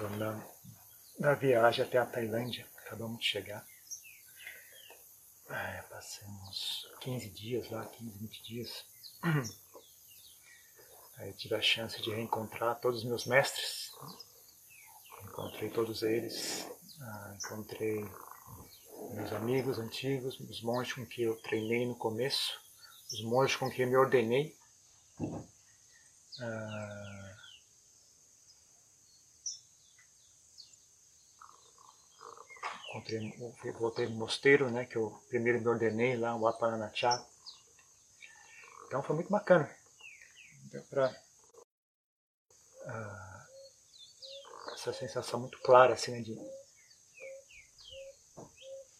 Estou na, na viagem até a Tailândia, acabamos de chegar. É, passamos 15 dias lá, 15, 20 dias. Aí tive a chance de reencontrar todos os meus mestres. Encontrei todos eles. Ah, encontrei meus amigos antigos, os monges com que eu treinei no começo, os monges com quem eu me ordenei. Ah, encontrei, voltei no mosteiro, né, que eu primeiro me ordenei lá, o Aparanachá. Então foi muito bacana. Deu pra uh, essa sensação muito clara assim, né, de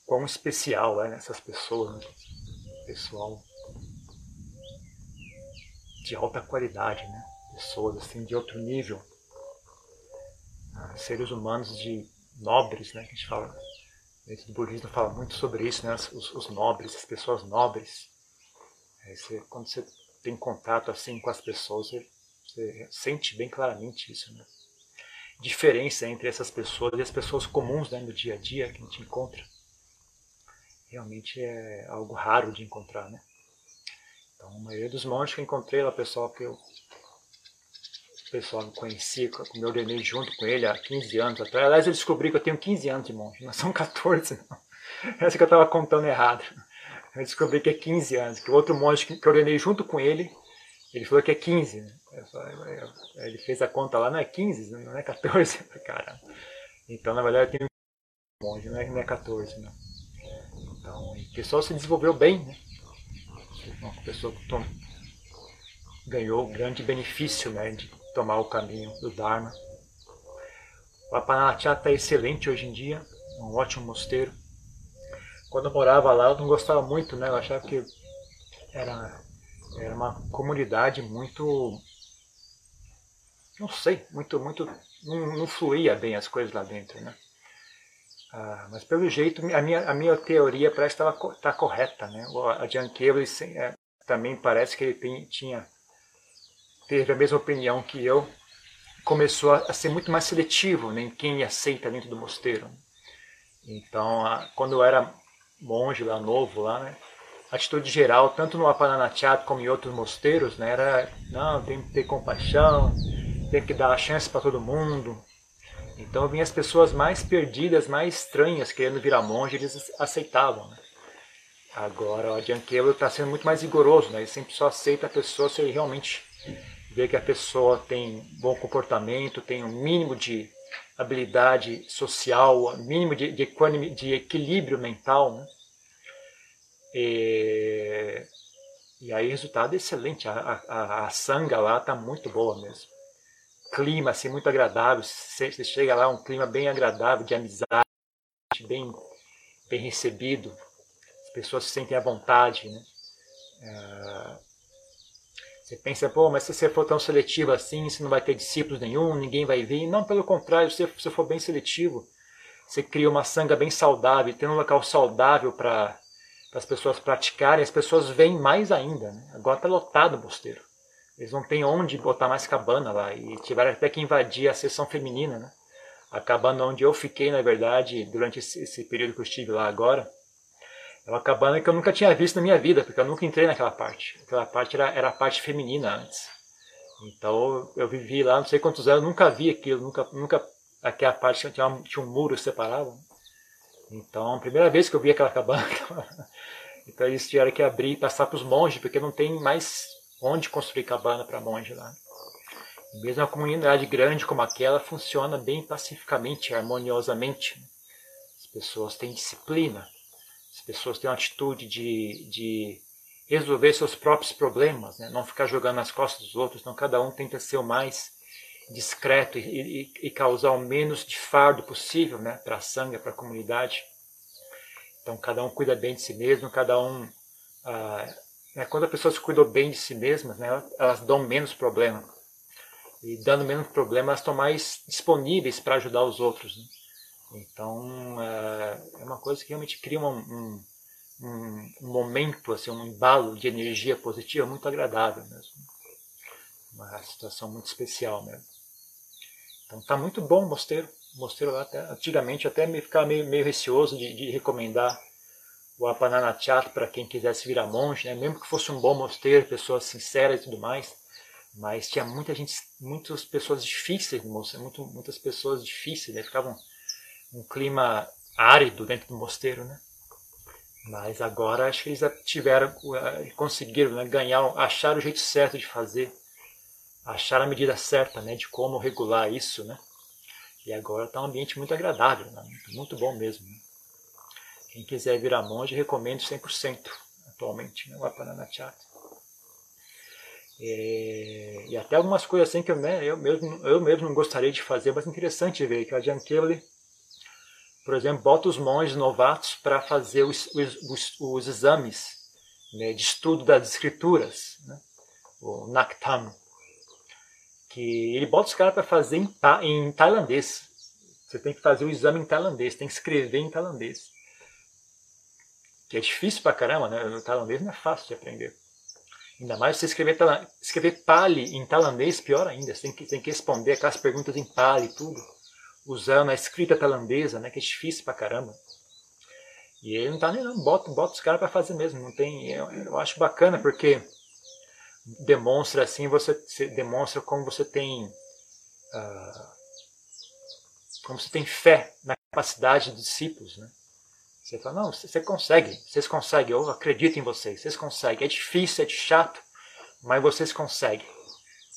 quão especial é essas pessoas, né? pessoal de alta qualidade, né? pessoas assim de outro nível, uh, seres humanos de nobres, né? que a gente fala dentro do budismo fala muito sobre isso, né? os, os nobres, as pessoas nobres. Você, quando você tem contato assim com as pessoas, você, você sente bem claramente isso. Né? Diferença entre essas pessoas e as pessoas comuns né, no dia a dia que a gente encontra. Realmente é algo raro de encontrar, né? Então, a maioria dos monges que eu encontrei lá, pessoal que eu pessoal me conhecia, me ordenei junto com ele há 15 anos atrás. Aliás, eu descobri que eu tenho 15 anos de monge, não são 14, não. Essa que eu estava contando errado. Eu descobri que é 15 anos, que o outro monge que eu ordenei junto com ele, ele falou que é 15. Né? Ele fez a conta lá, não é 15, não é 14. Caramba. Então, na verdade, eu tenho um monge, não é, não é 14, não. Então, o pessoal se desenvolveu bem, né? Uma pessoa que ganhou um grande benefício né, de tomar o caminho do Dharma. O Apanatya está excelente hoje em dia, é um ótimo mosteiro. Quando eu morava lá, eu não gostava muito, né? Eu achava que era, era uma comunidade muito. Não sei, muito. muito não, não fluía bem as coisas lá dentro, né? Ah, mas pelo jeito, a minha, a minha teoria parece estar tá correta, né? O Kevler é, também parece que ele tem, tinha, teve a mesma opinião que eu, começou a, ser muito mais seletivo né, em quem aceita dentro do mosteiro. Então, quando eu era monge lá, novo lá, né? A atitude geral, tanto no Apananachat como em outros mosteiros, né? Era, não, tem que ter compaixão, tem que dar a chance para todo mundo. Então vinha as pessoas mais perdidas, mais estranhas, querendo virar monge, eles aceitavam, né? Agora o Adyankelo está sendo muito mais rigoroso, né? Ele sempre só aceita a pessoa se ele realmente vê que a pessoa tem bom comportamento, tem um mínimo de habilidade social, mínimo de, de, de equilíbrio mental, né? E, e aí resultado é excelente, a, a, a sanga lá está muito boa mesmo. Clima assim, muito agradável, você, chega lá, um clima bem agradável, de amizade, bem, bem recebido, as pessoas se sentem à vontade, né? É, você pensa, pô, mas se você for tão seletivo assim, você não vai ter discípulos nenhum, ninguém vai vir. Não, pelo contrário, se você for bem seletivo, você cria uma sanga bem saudável, tem um local saudável para as pessoas praticarem, as pessoas vêm mais ainda. Né? Agora está lotado o mosteiro. Eles não têm onde botar mais cabana lá e tiveram até que invadir a seção feminina. Né? A cabana onde eu fiquei, na verdade, durante esse, período que eu estive lá agora, é uma cabana que eu nunca tinha visto na minha vida, porque eu nunca entrei naquela parte. Aquela parte era, era a parte feminina antes. Então eu vivi lá não sei quantos anos, nunca vi aquilo, nunca, nunca aquela parte tinha, um, tinha um muro separado. Então, a primeira vez que eu vi aquela cabana, então eles tiveram que abrir e passar para os monges, porque não tem mais onde construir cabana para monge lá. Mesmo uma comunidade grande como aquela funciona bem pacificamente, harmoniosamente. As pessoas têm disciplina, as pessoas têm uma atitude de, de resolver seus próprios problemas, né? não ficar jogando nas costas dos outros, então cada um tenta ser o mais discreto e, e, e causar o menos de fardo possível né? para a sangue, para a comunidade. Então cada um cuida bem de si mesmo, cada um. Ah, né? Quando as pessoas bem de si mesmas, né? elas dão menos problema. E dando menos problema, elas estão mais disponíveis para ajudar os outros. Então é, é uma coisa que realmente cria um, um, um, momento, assim, um embalo de energia positiva muito agradável mesmo. Uma situação muito especial mesmo. Então está muito bom o mosteiro. O mosteiro lá, até, antigamente até me ficava meio, meio receoso de, de recomendar o Apananachat para quem quisesse virar monge, né? mesmo que fosse um bom mosteiro, pessoas sinceras e tudo mais. Mas tinha muita gente, muitas pessoas difíceis mosteiro, muito, muitas pessoas difíceis, né? ficava um, clima árido dentro do mosteiro, né? Mas agora acho que eles tiveram, eh, conseguiram né, ganhar, achar o jeito certo de fazer, achar a medida certa né, de como regular isso, né? E agora está um ambiente muito agradável, né, muito, bom mesmo. Né? Quem quiser virar monge, recomendo 100% atualmente, né, o Apananachat. E, e até algumas coisas assim que eu, né, eu, mesmo, eu mesmo não gostaria de fazer, mas interessante ver que a Jan Kelly por exemplo, bota os monges novatos para fazer os, os, os, exames né, de estudo das escrituras, né, o Naktam, que ele bota os caras para fazer em, em tailandês. Você tem que fazer o exame em tailandês, tem que escrever em tailandês. Que é difícil pra caramba, né? O tailandês não é fácil de aprender. Ainda mais você escrever, escrever Pali em tailandês, pior ainda. Você tem que, tem que responder aquelas perguntas em Pali e tudo usando a escrita tailandesa, né, que é difícil pra caramba. E ele não tá nem não, bota, bota os caras para fazer mesmo, não tem, eu, eu, acho bacana porque demonstra assim, você, você demonstra como você tem uh, como você tem fé na capacidade dos discípulos, né? Você fala, não, você consegue, vocês conseguem, eu acredito em vocês, vocês conseguem. É difícil, é chato, mas vocês conseguem.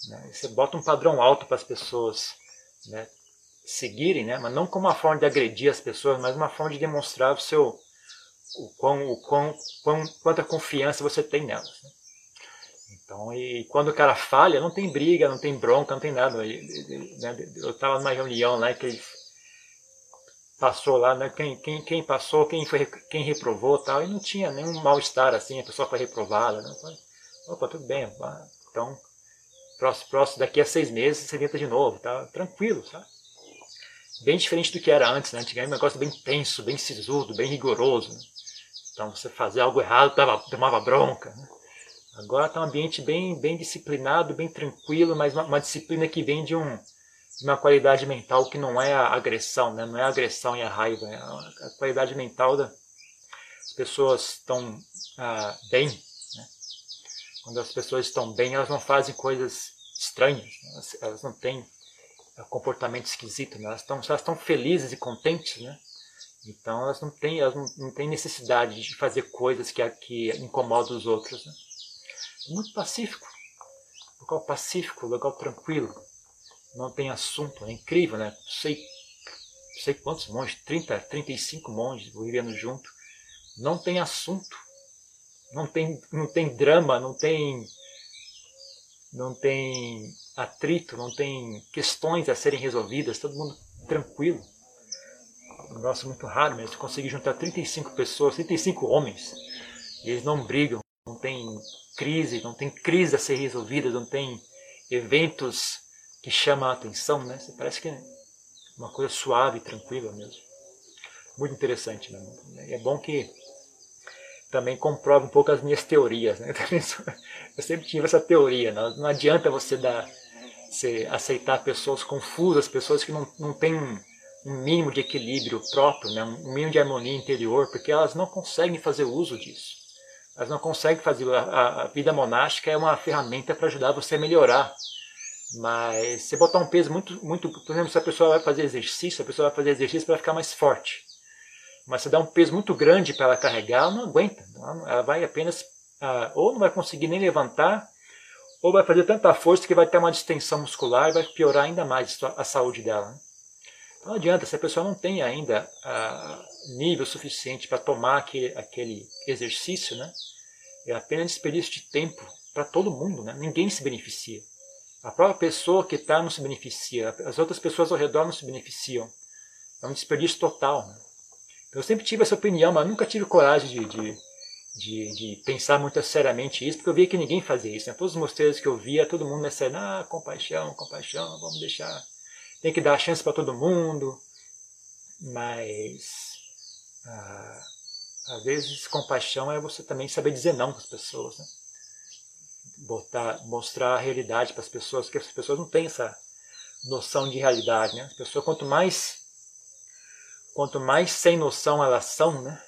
Né? Você bota um padrão alto para as pessoas né? Seguirem, né? mas não como uma forma de agredir as pessoas, mas uma forma de demonstrar o seu o quão, o quão, quão quanta confiança você tem nelas. Né? Então, e quando o cara falha, não tem briga, não tem bronca, não tem nada. Né? Eu estava numa reunião lá que ele passou lá, né? quem, quem, quem passou, quem, foi, quem reprovou tal, e não tinha nenhum mal-estar assim, a pessoa foi reprovada. Né? Opa, tudo bem, então próximo, próximo, daqui a seis meses você tenta de novo, tá? Tranquilo, sabe? Bem diferente do que era antes, né? Antigamente um negócio bem tenso, bem sisudo, bem rigoroso. Né? Então você fazer algo errado tava, tomava bronca. Né? Agora está um ambiente bem, bem disciplinado, bem tranquilo, mas uma, uma disciplina que vem de, um, uma qualidade mental que não é a agressão, né? não é a agressão e a raiva, é a qualidade mental da, as pessoas estão ah, bem. Né? Quando as pessoas estão bem, elas não fazem coisas estranhas, né? elas, elas não têm é um comportamento esquisito, né? elas estão elas felizes e contentes, né? Então elas não têm elas não, não têm necessidade de fazer coisas que que incomodam os outros, né? Muito pacífico, local pacífico, local tranquilo, não tem assunto, é incrível, né? Sei sei quantos monges, 30, 35 monges vivendo junto, não tem assunto, não tem não tem drama, não tem não tem atrito, não tem questões a serem resolvidas, todo mundo tranquilo. Um negócio muito raro mesmo, conseguir juntar 35 pessoas, 35 homens, e eles não brigam, não tem crise, não tem crise a ser resolvida, não tem eventos que chamam a atenção, né? Parece que é uma coisa suave tranquila mesmo. Muito interessante, né? É bom que também comprova um pouco as minhas teorias, né? Eu sempre tive essa teoria, não, não adianta você dar você aceitar pessoas confusas, pessoas que não, não têm um, mínimo de equilíbrio próprio, né? um mínimo de harmonia interior, porque elas não conseguem fazer uso disso. Elas não conseguem fazer. A, a vida monástica é uma ferramenta para ajudar você a melhorar. Mas você botar um peso muito, muito. Por exemplo, se a pessoa vai fazer exercício, a pessoa vai fazer exercício para ficar mais forte. Mas você dá um peso muito grande para ela carregar, ela não aguenta. Ela vai apenas. Ah, ou não vai conseguir nem levantar, ou vai fazer tanta força que vai ter uma distensão muscular e vai piorar ainda mais a saúde dela. Né? Então não adianta, se a pessoa não tem ainda ah, nível suficiente para tomar aquele, aquele exercício, né? é apenas desperdício de tempo para todo mundo, né? ninguém se beneficia. A própria pessoa que está não se beneficia, as outras pessoas ao redor não se beneficiam. É um desperdício total. Né? Eu sempre tive essa opinião, mas nunca tive coragem de, de de, de, pensar muito seriamente isso, porque eu via que ninguém fazia isso. Né? Todos os mosteiros que eu via, todo mundo nessa, ah, compaixão, compaixão, vamos deixar, tem que dar chance para todo mundo, mas ah, às vezes compaixão é você também saber dizer não para as pessoas, né? Botar, mostrar a realidade para as pessoas, que as pessoas não têm essa noção de realidade. Né? As pessoas, quanto mais, quanto mais sem noção elas são, né?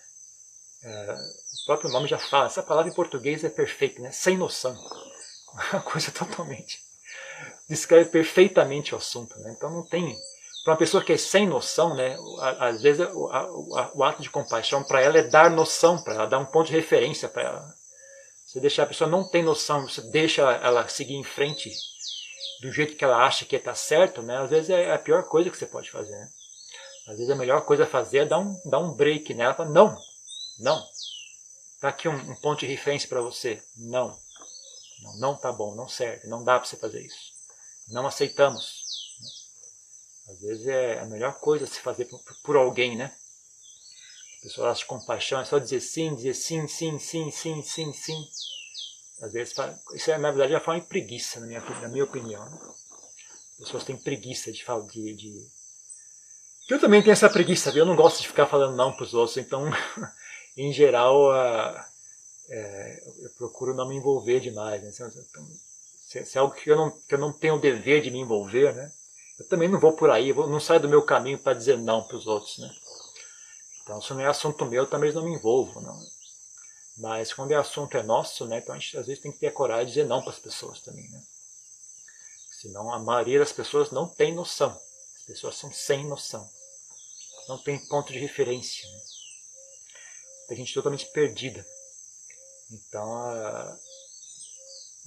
É, o próprio nome já fala, essa palavra em português é perfeita, né? sem noção. Uma coisa totalmente. descreve perfeitamente o assunto. Né? Então não tem. Para uma pessoa que é sem noção, né, às vezes o, a, o ato de compaixão para ela é dar noção para ela, dar um ponto de referência para ela. Você deixar a pessoa não tem noção, você deixa ela seguir em frente do jeito que ela acha que está certo, né? Às vezes é a pior coisa que você pode fazer. Né? Às vezes a melhor coisa a fazer é dar um, dar um break nela. Falar, não, não. Tá aqui um, um ponto de referência para você. Não. Não, não tá bom, não serve, não dá para você fazer isso. Não aceitamos. Às vezes é a melhor coisa a se fazer por, por alguém, né? As pessoas acham compaixão, é só dizer sim, dizer sim, sim, sim, sim, sim, sim. Às vezes, isso é, na verdade é uma forma de preguiça, na minha, na minha opinião. Né? As pessoas têm preguiça de falar de, de. Eu também tenho essa preguiça, viu? eu não gosto de ficar falando não para os outros, então, em geral, a, é, eu procuro não me envolver demais. Né? Então, se, se, é algo que eu, não, que eu não tenho o dever de me envolver, né? eu também não vou por aí, eu não saio do meu caminho para dizer não para os outros. Né? Então, se não é assunto meu, eu também não me envolvo. Não. Mas quando o assunto é nosso, né, então a gente às vezes tem que ter a coragem de dizer não para as pessoas também. Né? Senão a maioria das pessoas não tem noção. As pessoas são sem noção. Não tem ponto de referência. Né? Tem gente totalmente perdida. Então,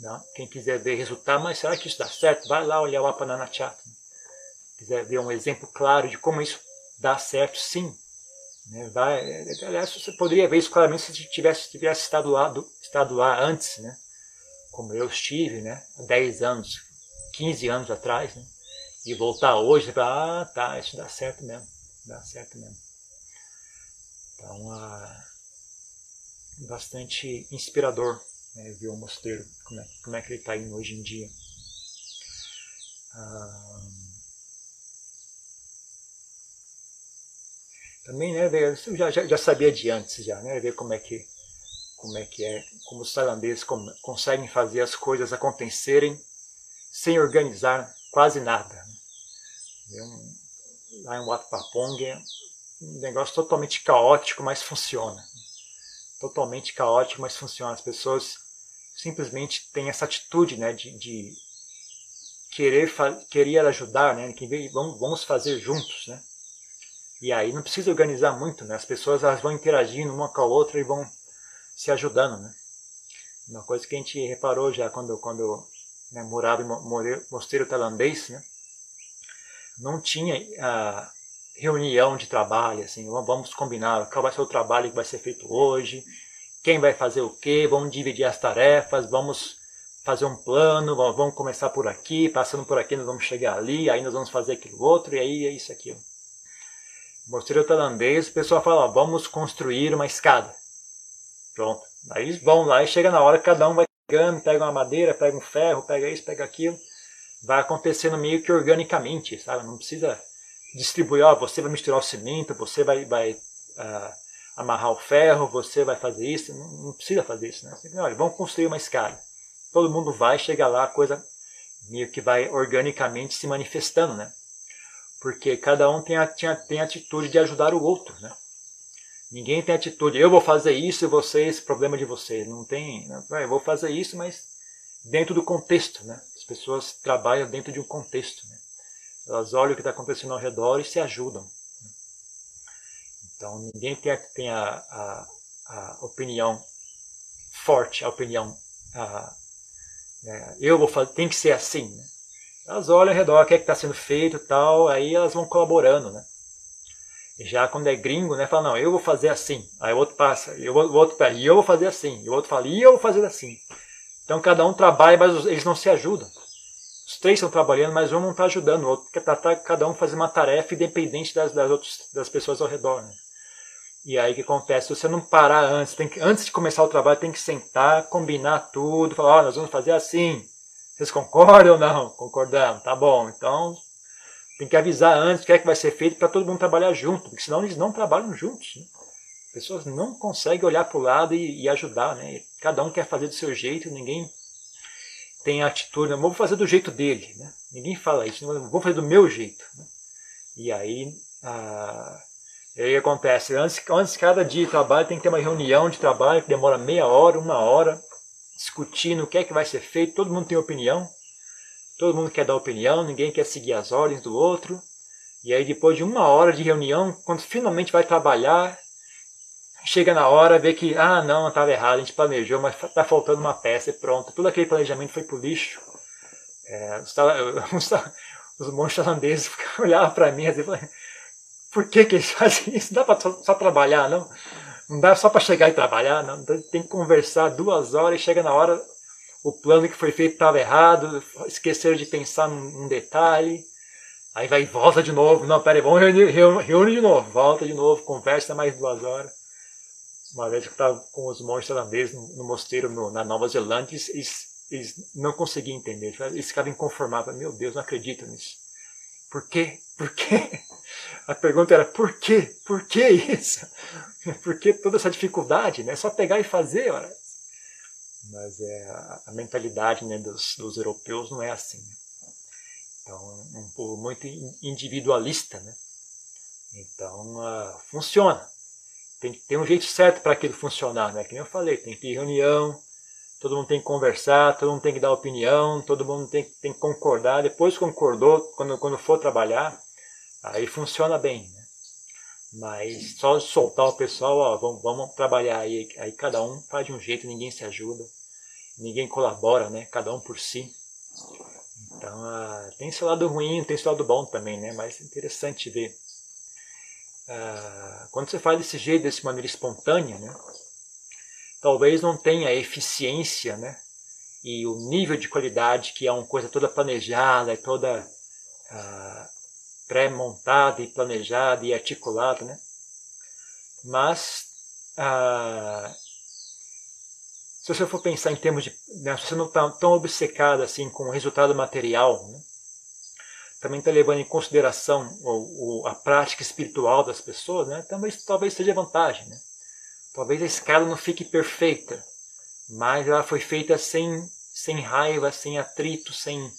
não, quem quiser ver resultado, mas será que isso dá certo? Vai lá olhar o Apanana Chat. Né? Quiser ver um exemplo claro de como isso dá certo, sim. Né? Vai, aliás, você poderia ver isso claramente se tivesse, tivesse estado, lá, do, estado lá antes, né? como eu estive, né? há 10 anos, 15 anos atrás, né? e voltar hoje e falar, ah, tá, isso dá certo mesmo, dá certo mesmo. Então, ah, bastante inspirador né, ver o mosteiro, como é, como é que ele está indo hoje em dia. Ah, também, né, eu já, já, sabia de antes já, né, ver como é que como é que é, como os tailandeses conseguem fazer as coisas acontecerem sem organizar quase nada. Né? Lá em Wat Papong um negócio totalmente caótico, mas funciona. Totalmente caótico, mas funciona. As pessoas simplesmente têm essa atitude né, de, de querer, querer ajudar, né, que vamos fazer juntos. Né? E aí não precisa organizar muito, né? As pessoas elas vão interagindo uma com a outra e vão se ajudando, né? Uma coisa que a gente reparou já quando quando né, morava em mosteiro tailandês, né? Não tinha a reunião de trabalho, assim, vamos combinar qual vai ser o trabalho que vai ser feito hoje, quem vai fazer o quê, vamos dividir as tarefas, vamos fazer um plano, vamos começar por aqui, passando por aqui nós vamos chegar ali, aí nós vamos fazer aquilo outro, e aí é isso aqui mosteiro tailandês, o pessoal fala, ó, vamos construir uma escada. Pronto. Aí vão lá e chega na hora cada um vai pegando, pega uma madeira, pega um ferro, pega isso, pega aquilo. Vai acontecendo meio que organicamente, sabe? Não precisa distribuir, ó, você vai misturar o cimento, você vai, vai uh, amarrar o ferro, você vai fazer isso. Não, não precisa fazer isso, né? Você, olha, vamos construir uma escada. Todo mundo vai, chega lá, a coisa meio que vai organicamente se manifestando, né? porque cada um tem a, tem a atitude de ajudar o outro, né? Ninguém tem atitude, eu vou fazer isso e vocês, problema de vocês. Não tem, né? eu vou fazer isso, mas dentro do contexto, né? As pessoas trabalham dentro de um contexto, né? Elas olham o que está acontecendo ao redor e se ajudam. Né? Então ninguém tem, a, a, a, opinião forte, a opinião, a, é, eu vou fazer, tem que ser assim, né? elas olham ao redor, o que é está sendo feito tal, aí elas vão colaborando, né? Já quando é gringo, né, fala, não, eu vou fazer assim. Aí o outro passa, e o outro pega, e eu vou fazer assim. E o outro fala, e eu vou fazer assim. Então cada um trabalha, mas eles não se ajudam. Os três estão trabalhando, mas um não está ajudando, o outro está tá, cada um fazendo uma tarefa independente das, das, outras, das pessoas ao redor. Né? E aí o que acontece? Se você não parar antes, tem que, antes de começar o trabalho, tem que sentar, combinar tudo, falar, oh, nós vamos fazer assim. Vocês concordam ou não? Concordamos, tá bom. Então tem que avisar antes o que é que vai ser feito para todo mundo trabalhar junto, porque senão eles não trabalham juntos. Né? As pessoas não conseguem olhar para o lado e, e, ajudar, né? Cada um quer fazer do seu jeito, ninguém tem a atitude, vou fazer do jeito dele, né? Ninguém fala isso, vou fazer do meu jeito. Né? E aí, ah, aí acontece, antes, antes cada dia de trabalho tem que ter uma reunião de trabalho que demora meia hora, uma hora, discutindo o que é que vai ser feito, todo mundo tem opinião, todo mundo quer dar opinião, ninguém quer seguir as ordens do outro. E aí depois de uma hora de reunião, quando finalmente vai trabalhar, chega na hora, vê que, ah, não, estava errado, a gente planejou, mas está faltando uma peça e pronto. Todo aquele planejamento foi pro lixo. É, os, os, monges holandeses olhavam para mim e diziam, por que, que eles fazem isso? Não dá para só, trabalhar, não? Não dá só para chegar e trabalhar, não. Tem que conversar duas horas e chega na hora, o plano que foi feito estava errado, esqueceram de pensar num, num detalhe. Aí vai e volta de novo. Não, peraí, vamos reunir, reúne de novo. Volta de novo, conversa mais duas horas. Uma vez eu estava com os monges holandeses no, no mosteiro no, na Nova Zelândia, eles, eles não conseguiam entender. Eles ficavam inconformados. Meu Deus, não acredito nisso. Por quê? Por quê? A pergunta era por quê? Por que isso? Por que toda essa dificuldade? Né? Só pegar e fazer. Ora. Mas é, a, mentalidade né, dos, dos europeus não é assim. Né? Então, um povo muito individualista, né? Então, uh, funciona. Tem que ter um jeito certo para aquilo funcionar, né? Como eu falei, tem que ter reunião, todo mundo tem que conversar, todo mundo tem que dar opinião, todo mundo tem, tem que concordar. Depois concordou, quando, quando for trabalhar, aí funciona bem, né? Mas só soltar o pessoal, ó, vamos, vamos trabalhar aí, aí cada um faz de um jeito, ninguém se ajuda, ninguém colabora, né? Cada um por si. Então, ah, tem seu lado ruim, tem seu lado bom também, né? Mas é interessante ver. Ah, quando você faz desse jeito, dessa maneira espontânea, né? Talvez não tenha a eficiência, né? E o nível de qualidade que é uma coisa toda planejada, toda ah, pré-montada e planejada e articulada, né? Mas ah, se você for pensar em termos de. Né, se você não está tão obcecado assim com o resultado material, né, também está levando em consideração o, o, a prática espiritual das pessoas, né, talvez, talvez seja vantagem. Né? Talvez a escala não fique perfeita, mas ela foi feita sem, sem raiva, sem atrito, sem,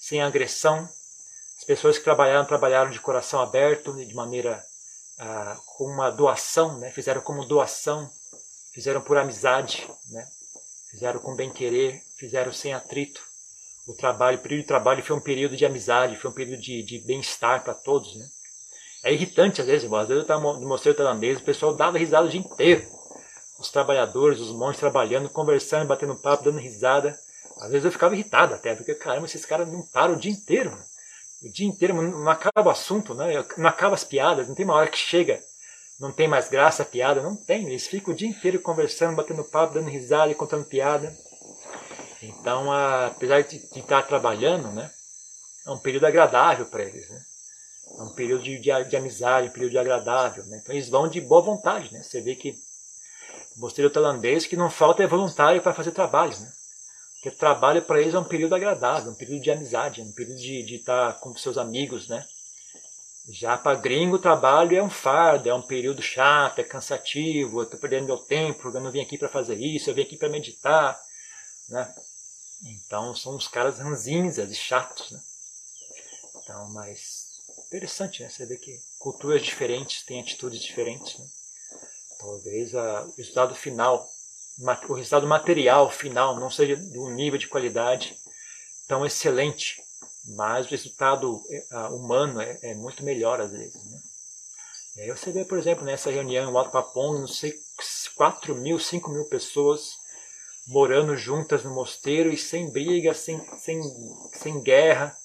sem agressão. As pessoas que trabalharam, trabalharam de coração aberto, de maneira ah, com uma doação, né? fizeram como doação, fizeram por amizade, né? fizeram com bem querer, fizeram sem atrito. O trabalho, o período de trabalho foi um período de amizade, foi um período de, de bem-estar para todos, né? É irritante às vezes, às vezes eu estava no mosteiro tailandês, o pessoal dava risada o dia inteiro. Os trabalhadores, os monges trabalhando, conversando, batendo papo, dando risada. Às vezes eu ficava irritado até, porque caramba, esses caras não param o dia inteiro. Mano. O dia inteiro não acaba o assunto, né? não acaba as piadas, não tem uma hora que chega não tem mais graça a piada? Não tem. Eles ficam o dia inteiro conversando, batendo papo, dando risada e contando piada. Então, apesar de, de estar trabalhando, né, é um período agradável para eles. Né? É um período de, de, de, amizade, um período agradável. Né? Então, eles vão de boa vontade. Né? Você vê que o mosteiro tailandês que não falta é voluntário para fazer trabalho. Né? Porque trabalho para eles é um período agradável, um período de amizade, um período de, de estar com seus amigos, né? Já para gringo, trabalho é um fardo, é um período chato, é cansativo, eu estou perdendo meu tempo, eu não vim aqui para fazer isso, eu vim aqui para meditar. Né? Então são uns caras ranzinhas e chatos. Né? Então, mas interessante, né? Você vê que culturas diferentes têm atitudes diferentes. Né? Talvez a, o resultado final, o resultado material final não seja de um nível de qualidade tão excelente mas o resultado uh, humano é, é, muito melhor às vezes. Né? E aí você vê, por exemplo, nessa reunião em Alto Papong, não sei, 4 mil, 5 mil pessoas morando juntas no mosteiro e sem briga, sem, sem, sem guerra,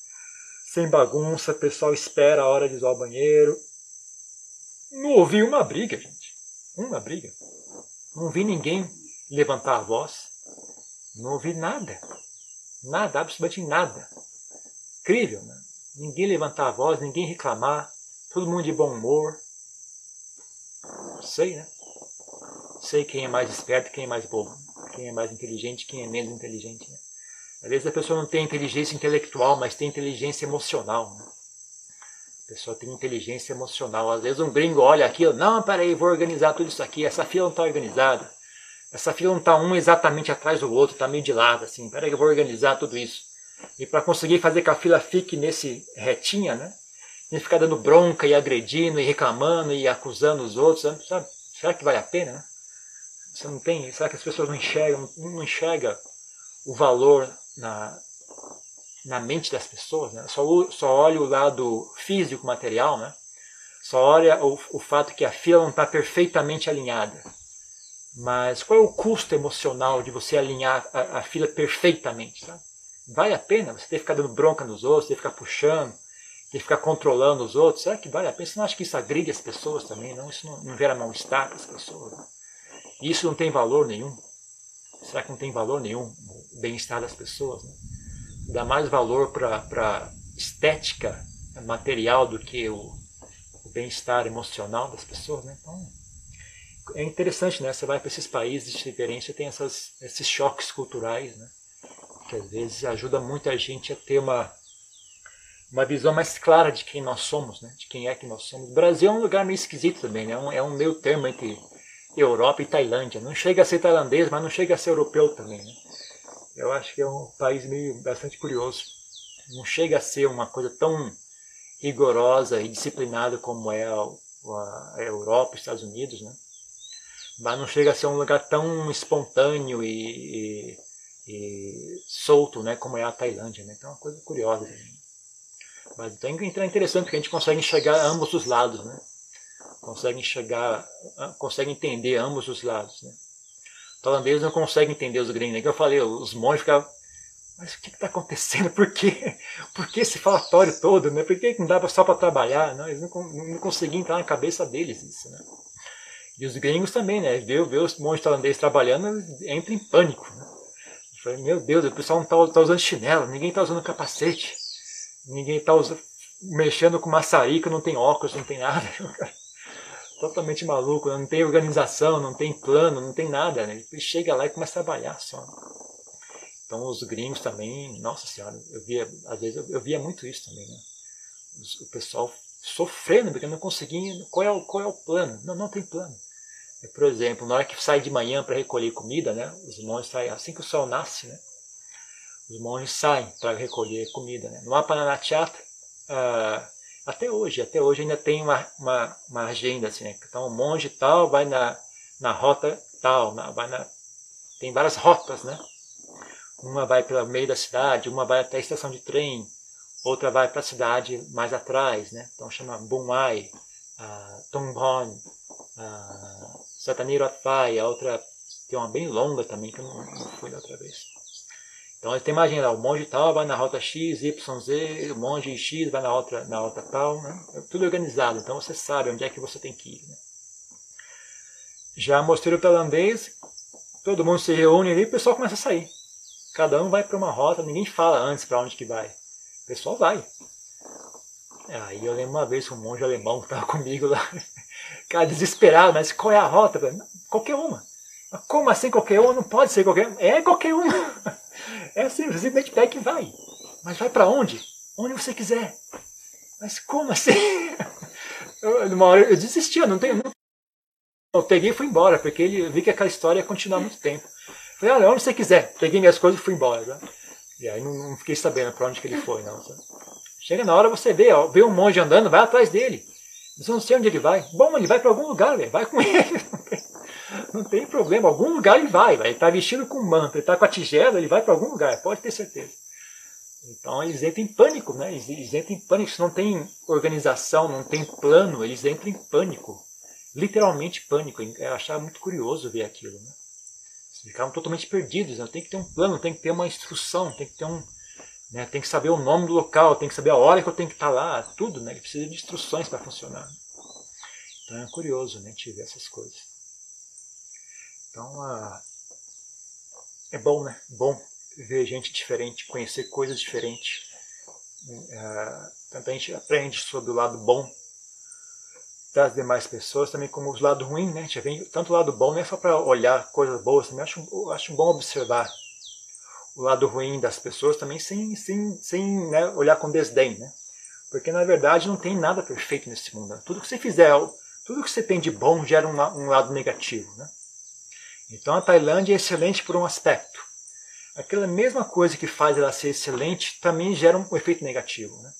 sem bagunça, o pessoal espera a hora de usar o banheiro. Não ouvi uma briga, gente. Uma briga. Não vi ninguém levantar a voz. Não ouvi nada. Nada, absolutamente nada incrível, né? Ninguém levantar a voz, ninguém reclamar, todo mundo de bom humor. Sei, né? Sei quem é mais esperto, quem é mais bobo, quem é mais inteligente, quem é menos inteligente. Né? Às vezes a pessoa não tem inteligência intelectual, mas tem inteligência emocional. Né? A pessoa tem inteligência emocional. Às vezes um gringo olha aquilo, não, peraí, vou organizar tudo isso aqui, essa fila não está organizada. essa fila não está um exatamente atrás do outro, está meio de lado, assim. Peraí eu vou organizar tudo isso. E para conseguir fazer que a fila fique nesse retinha, né? E ficar dando bronca e agredindo e reclamando e acusando os outros, sabe? Será que vale a pena, né? Você não tem, será que as pessoas não enxergam, não enxerga o valor na, na mente das pessoas, né? Só, só olha o lado físico, material, né? Só olha o, o fato que a fila não está perfeitamente alinhada. Mas qual é o custo emocional de você alinhar a, a fila perfeitamente? Sabe? Vale a pena você ter que ficar dando bronca nos outros, ter que ficar puxando, ter que ficar controlando os outros? Será que vale a pena? Você não acha que isso agride as pessoas também? Não? Isso não, não gera mal-estar para as pessoas? Isso não tem valor nenhum? Será que não tem valor nenhum o bem-estar das pessoas? Né? Dá mais valor para a estética material do que o, o bem-estar emocional das pessoas? Né? Então, é interessante, né? Você vai para esses países de referência tem essas, esses choques culturais, né? Que às vezes ajuda muita gente a ter uma, uma visão mais clara de quem nós somos, né? De quem é que nós somos. O Brasil é um lugar meio esquisito também, né? É um, é um meio termo entre Europa e Tailândia. Não chega a ser tailandês, mas não chega a ser europeu também, né? Eu acho que é um país meio bastante curioso. Não chega a ser uma coisa tão rigorosa e disciplinada como é a, a Europa, os Estados Unidos, né? mas não chega a ser um lugar tão espontâneo e, e, e solto né, como é a Tailândia. Né? Então é uma coisa curiosa. Mas então, é interessante porque a gente consegue enxergar ambos os lados. Né? Consegue enxergar, consegue entender ambos os lados. Né? O não consegue entender os gringos. Né? Que eu falei, os monges ficavam mas o que está acontecendo? Por quê? Por que esse falatório todo? Né? Por que não dava só para trabalhar? Não, eles não, não conseguiam entrar na cabeça deles isso. Né? E os gringos também, né? Vê, vê os monges tailandeses trabalhando, entra em pânico. Né? Meu Deus, o pessoal não está tá usando chinelo, ninguém está usando capacete, ninguém está mexendo com maçarica, não tem óculos, não tem nada. Totalmente maluco, não tem organização, não tem plano, não tem nada. Né? Ele chega lá e começa a trabalhar só. Então os gringos também, nossa senhora, eu via, às vezes eu, eu via muito isso também, né? O pessoal sofrendo porque não conseguia. Qual é o, qual é o plano? Não, não tem plano. Por exemplo, na hora que sai de manhã para recolher comida, né? Os monges saem assim que o sol nasce, né? Os monges saem para recolher comida, né? No Apananachata, uh, até hoje, até hoje ainda tem uma, uma, uma agenda assim, né? Então o monge tal vai na, na rota tal, na, vai na, tem várias rotas, né? Uma vai pelo meio da cidade, uma vai até a estação de trem, outra vai para a cidade mais atrás, né? Então chama Bunwai, uh, Tongbon, uh, Satanirotpai, a outra tem uma bem longa também, que eu não, não fui da outra vez. Então tem imagina lá, o monge tal vai na rota X, Y, Z, o monge X vai na outra, na outra tal, né? É tudo organizado, então você sabe onde é que você tem que ir. Né? Já o tailandês, todo mundo se reúne ali e o pessoal começa a sair. Cada um vai para uma rota, ninguém fala antes para onde que vai. O pessoal vai. Aí eu lembro uma vez um monge alemão que estava comigo lá, cara desesperado, mas qual é a rota? Qualquer uma. Como assim qualquer uma? Não pode ser qualquer uma. É qualquer uma. É assim, você simplesmente pega e vai. Mas vai para onde? Onde você quiser. Mas como assim? Eu, numa hora eu desisti, eu não tenho. Eu peguei e fui embora, porque ele vi que aquela história ia continuar muito tempo. Falei, olha, onde você quiser. Peguei minhas coisas e fui embora. Né? E aí não, não, fiquei sabendo para onde que ele foi, não. Chega na hora você vê, ó, vê um monge andando, vai atrás dele. Você não sei onde ele vai. Bom, ele vai para algum lugar, véio. vai com ele. Não tem, problema. Algum lugar ele vai. Ele está vestido com manto, ele está com a tigela, ele vai para algum lugar, pode ter certeza. Então eles entram em pânico, né? Eles, entram em pânico. Se não tem organização, não tem plano, eles entram em pânico. Literalmente pânico. Eu achava muito curioso ver aquilo. Né? Eles ficavam totalmente perdidos. Né? Tem que ter um plano, tem que ter uma instrução, tem que ter um, né? Tem que saber o nome do local, tem que saber a hora que eu tenho que estar lá, tudo, né? Ele precisa de instruções para funcionar. Então é curioso, né? Te ver essas coisas. Então ah, é bom, né? Bom ver gente diferente, conhecer coisas diferentes. Ah, tanto a gente aprende sobre o lado bom das demais pessoas, também como os lados ruins, né? A gente vem tanto o lado bom, não é só para olhar coisas boas, também acho, acho bom observar o lado ruim das pessoas também sem, sem, sem né, olhar com desdém, né? Porque na verdade não tem nada perfeito nesse mundo. Né? Tudo que você fizer, tudo que você tem de bom gera um, um lado negativo, né? Então a Tailândia é excelente por um aspecto. Aquela mesma coisa que faz ela ser excelente também gera um efeito negativo. Né?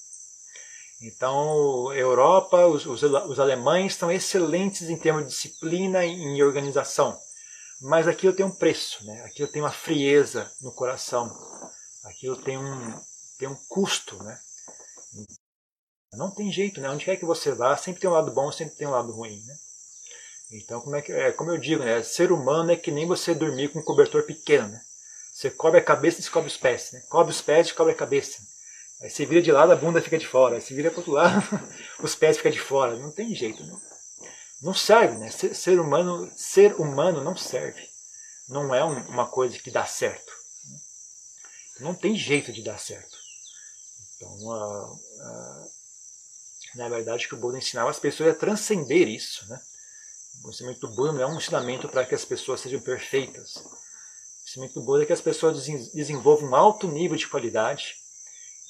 Então, Europa, os, os, os alemães estão excelentes em termos de disciplina e em organização. Mas aqui eu tenho um preço, né? aqui eu tenho uma frieza no coração, aqui eu tenho um, tenho um custo. Né? Não tem jeito, né? onde quer que você vá, sempre tem um lado bom, sempre tem um lado ruim. Né? Então, como, é que, é, como eu digo, né? ser humano é que nem você dormir com um cobertor pequeno. Né? Você cobre a cabeça e descobre os pés. Né? Cobre os pés e cobre a cabeça. Aí você vira de lado, a bunda fica de fora. Aí você vira para outro lado, os pés ficam de fora. Não tem jeito. Né? Não serve, né? Ser, ser, humano, ser humano não serve. Não é um, uma coisa que dá certo. Não tem jeito de dar certo. Então, na verdade, o que o Buda ensinava as pessoas a transcender isso. Né? O ensinamento do Buda não é um ensinamento para que as pessoas sejam perfeitas. O ensinamento do Buda é que as pessoas desenvolvam um alto nível de qualidade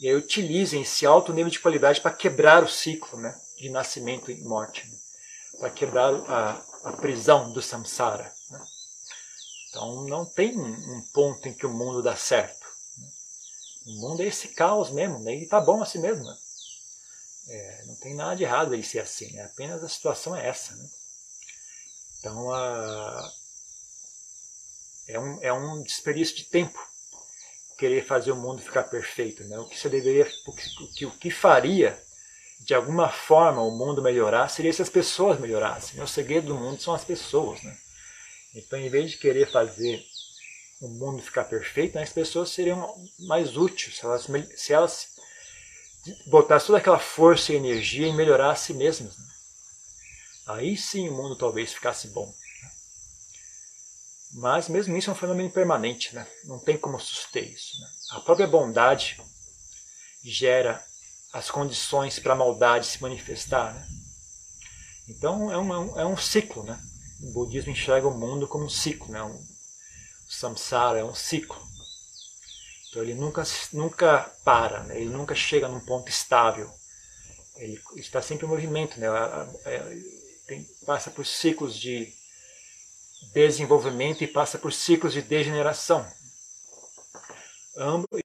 e aí utilizem esse alto nível de qualidade para quebrar o ciclo né, de nascimento e morte, né, para quebrar a, a, prisão do samsara. Né. Então não tem um ponto em que o mundo dá certo. Né. O mundo é esse caos mesmo, né, e está bom assim mesmo. Né. É, não tem nada de errado ele ser assim, né, apenas a situação é essa. Né. Então é, um, é um desperdício de tempo querer fazer o mundo ficar perfeito. Né? O que você deveria, o que, o que faria de alguma forma o mundo melhorar seria se as pessoas melhorassem. Né? O segredo do mundo são as pessoas. Né? Então, em vez de querer fazer o mundo ficar perfeito, né, as pessoas seriam mais úteis se elas, se elas botassem toda aquela força e energia em melhorar a si mesmas. Né? Aí sim o mundo talvez ficasse bom. Mas mesmo isso é um fenômeno permanente, né? não tem como suster isso. Né? A própria bondade gera as condições para a maldade se manifestar. Né? Então é um, é um, é um ciclo. Né? O budismo enxerga o mundo como um ciclo. Né? O samsara é um ciclo. Então ele nunca, nunca para, né? ele nunca chega num ponto estável. Ele está sempre em movimento, né? Tem, passa por ciclos de desenvolvimento e passa por ciclos de degeneração. Ambos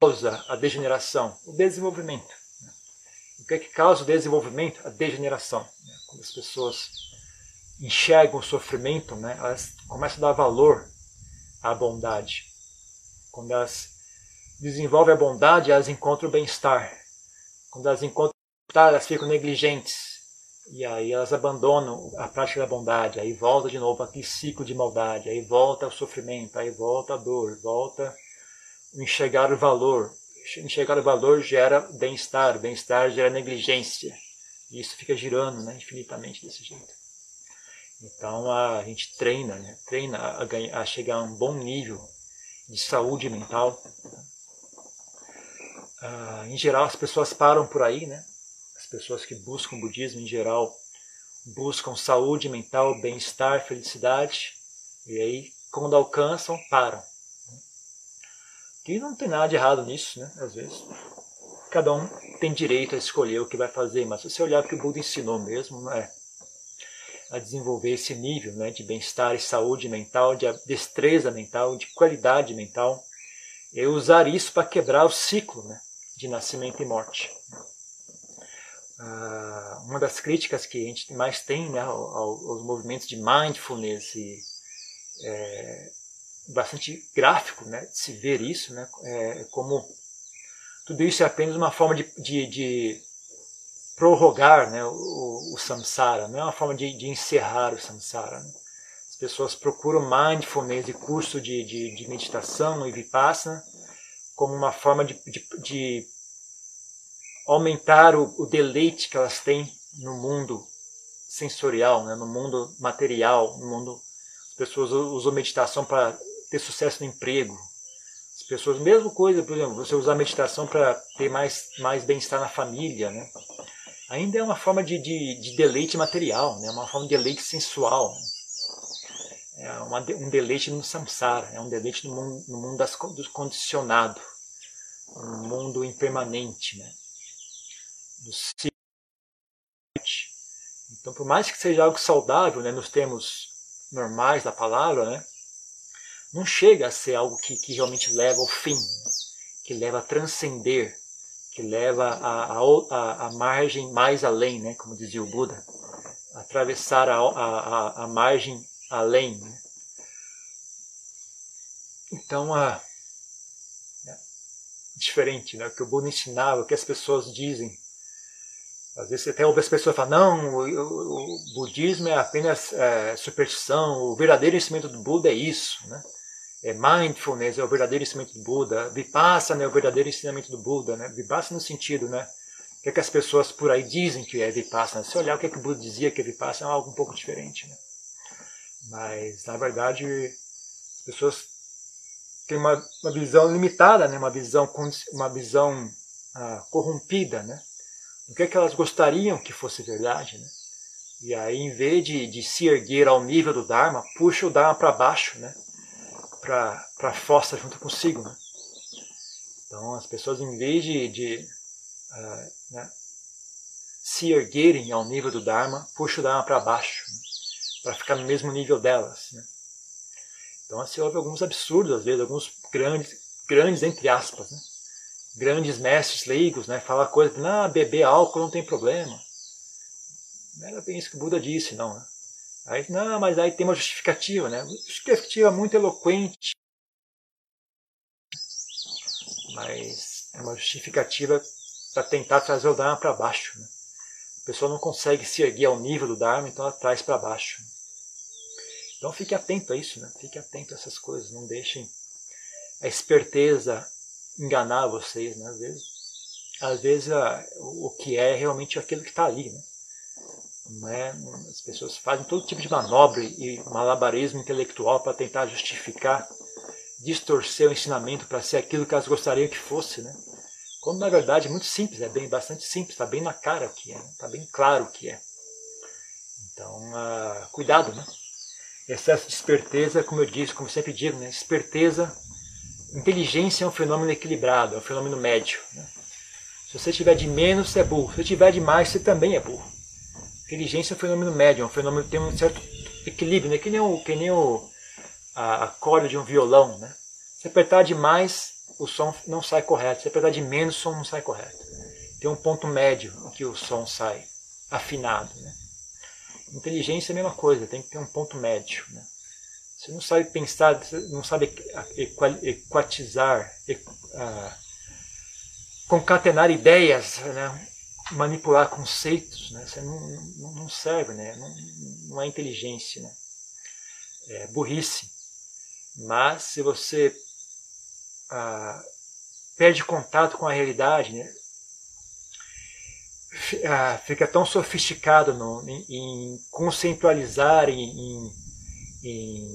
causa a degeneração, o desenvolvimento. O que é que causa o desenvolvimento? A degeneração. Quando as pessoas enxergam o sofrimento, né, elas começam a dar valor à bondade. Quando elas desenvolvem a bondade, elas encontram o bem-estar. Quando elas encontram o bem-estar, elas ficam negligentes. E aí elas abandonam a prática da bondade, aí volta de novo aquele ciclo de maldade, aí volta o sofrimento, aí volta a dor, volta o enxergar o valor. Enxergar o valor gera bem-estar, bem-estar gera negligência. E isso fica girando né, infinitamente desse jeito. Então a gente treina, né, treina a, ganhar, a chegar a um bom nível de saúde mental. Ah, em geral as pessoas param por aí, né? Pessoas que buscam budismo em geral buscam saúde mental, bem-estar, felicidade, e aí, quando alcançam, param. E não tem nada de errado nisso, né? Às vezes, cada um tem direito a escolher o que vai fazer, mas se você olhar o que o Buda ensinou mesmo, é? A desenvolver esse nível né, de bem-estar e saúde mental, de destreza mental, de qualidade mental, e usar isso para quebrar o ciclo né, de nascimento e morte. Uh, uma das críticas que a gente mais tem né, aos movimentos de mindfulness e é, bastante gráfico né, de se ver isso, né, é, como tudo isso é apenas uma forma de, de, de prorrogar né, o, o, samsara, não é uma forma de, de encerrar o samsara. Né. As pessoas procuram mindfulness e curso de, de, de meditação e vipassana como uma forma de, de aumentar o, o deleite que elas têm no mundo sensorial, né? no mundo material, no mundo. As pessoas usam meditação para ter sucesso no emprego. As pessoas, mesma coisa, por exemplo, você usar meditação para ter mais, mais bem-estar na família, né? Ainda é uma forma de, de, de deleite material, né? Uma forma de deleite sensual. É uma, um deleite no samsara, é um deleite no mundo, no mundo das, do condicionado, um mundo impermanente, né? Do Então, por mais que seja algo saudável, né, nos termos normais da palavra, né? não chega a ser algo que, que realmente leva ao fim, que leva a transcender, que leva a, a, a, margem mais além, né? como dizia o Buda, atravessar a, a, a margem além. Né? Então, a, é diferente, né? o que o Buda ensinava, o que as pessoas dizem. Às vezes até ouve as pessoas falar, não, o, o, o budismo é apenas é, superstição, o verdadeiro ensinamento do Buda é isso. Né? é, mindfulness é o verdadeiro ensinamento do Buda, vipassana é o verdadeiro ensinamento do Buda, né? Vipassana no sentido, né? O que, é que as pessoas por aí dizem que é vipassana? Se olhar o que, é que o Buda dizia que é vipassana, é algo um pouco diferente, né? Mas, na verdade, as pessoas têm uma, uma visão limitada, né? Uma visão, uma visão ah, corrompida, né? O que é que elas gostariam que fosse verdade, né? E aí, em vez de, de se erguer ao nível do Dharma, puxa o Dharma para baixo, né? para a fossa junto consigo. Né? Então, as pessoas, em vez de, de uh, né, se erguerem ao nível do Dharma, puxam o Dharma para baixo, né? para ficar no mesmo nível delas. Né? Então, assim, houve alguns absurdos, às vezes, alguns grandes, grandes entre aspas, né? Grandes mestres leigos, né? falar coisa, não, beber álcool não tem problema. Não era bem isso que o Buda disse, não. Né? Aí, não, mas aí tem uma justificativa, né? Uma justificativa muito eloquente, mas é uma justificativa para tentar trazer o Dharma para baixo. Né? A pessoa não consegue se erguer ao nível do Dharma, então ela traz para baixo. Então fique atento a isso, né? Fique atento a essas coisas, não deixem a esperteza enganar vocês, né? Às vezes, às vezes a, o que é realmente aquilo que está ali, né? É? As pessoas fazem todo tipo de manobra e malabarismo intelectual para tentar justificar, distorcer o ensinamento para ser aquilo que elas gostariam que fosse, né? Quando na verdade é muito simples, é bem bastante simples, está bem na cara o que é, está bem claro o que é. Então, uh, cuidado, né? Excesso de esperteza, como eu disse, como eu sempre digo, né? Esperteza, inteligência é um fenômeno equilibrado, é um fenômeno médio. Né? Se você tiver de menos, você é burro. Se você tiver de mais, você também é burro. Inteligência é um fenômeno médio, é um fenômeno que tem um certo equilíbrio, né? que nem, o, que nem o, a, a corda de um violão. Né? Se apertar demais, o som não sai correto. Se apertar de menos, o som não sai correto. Tem um ponto médio em que o som sai afinado. Né? Inteligência é a mesma coisa, tem que ter um ponto médio. Né? Você não sabe pensar, não sabe equatizar, concatenar ideias, né? manipular conceitos, né? Você não, não, não serve, né? Não, não, é inteligência, né? É burrice. Mas se você ah, perde contato com a realidade, né? Fica tão sofisticado no, em, em conceitualizar, em, em, em,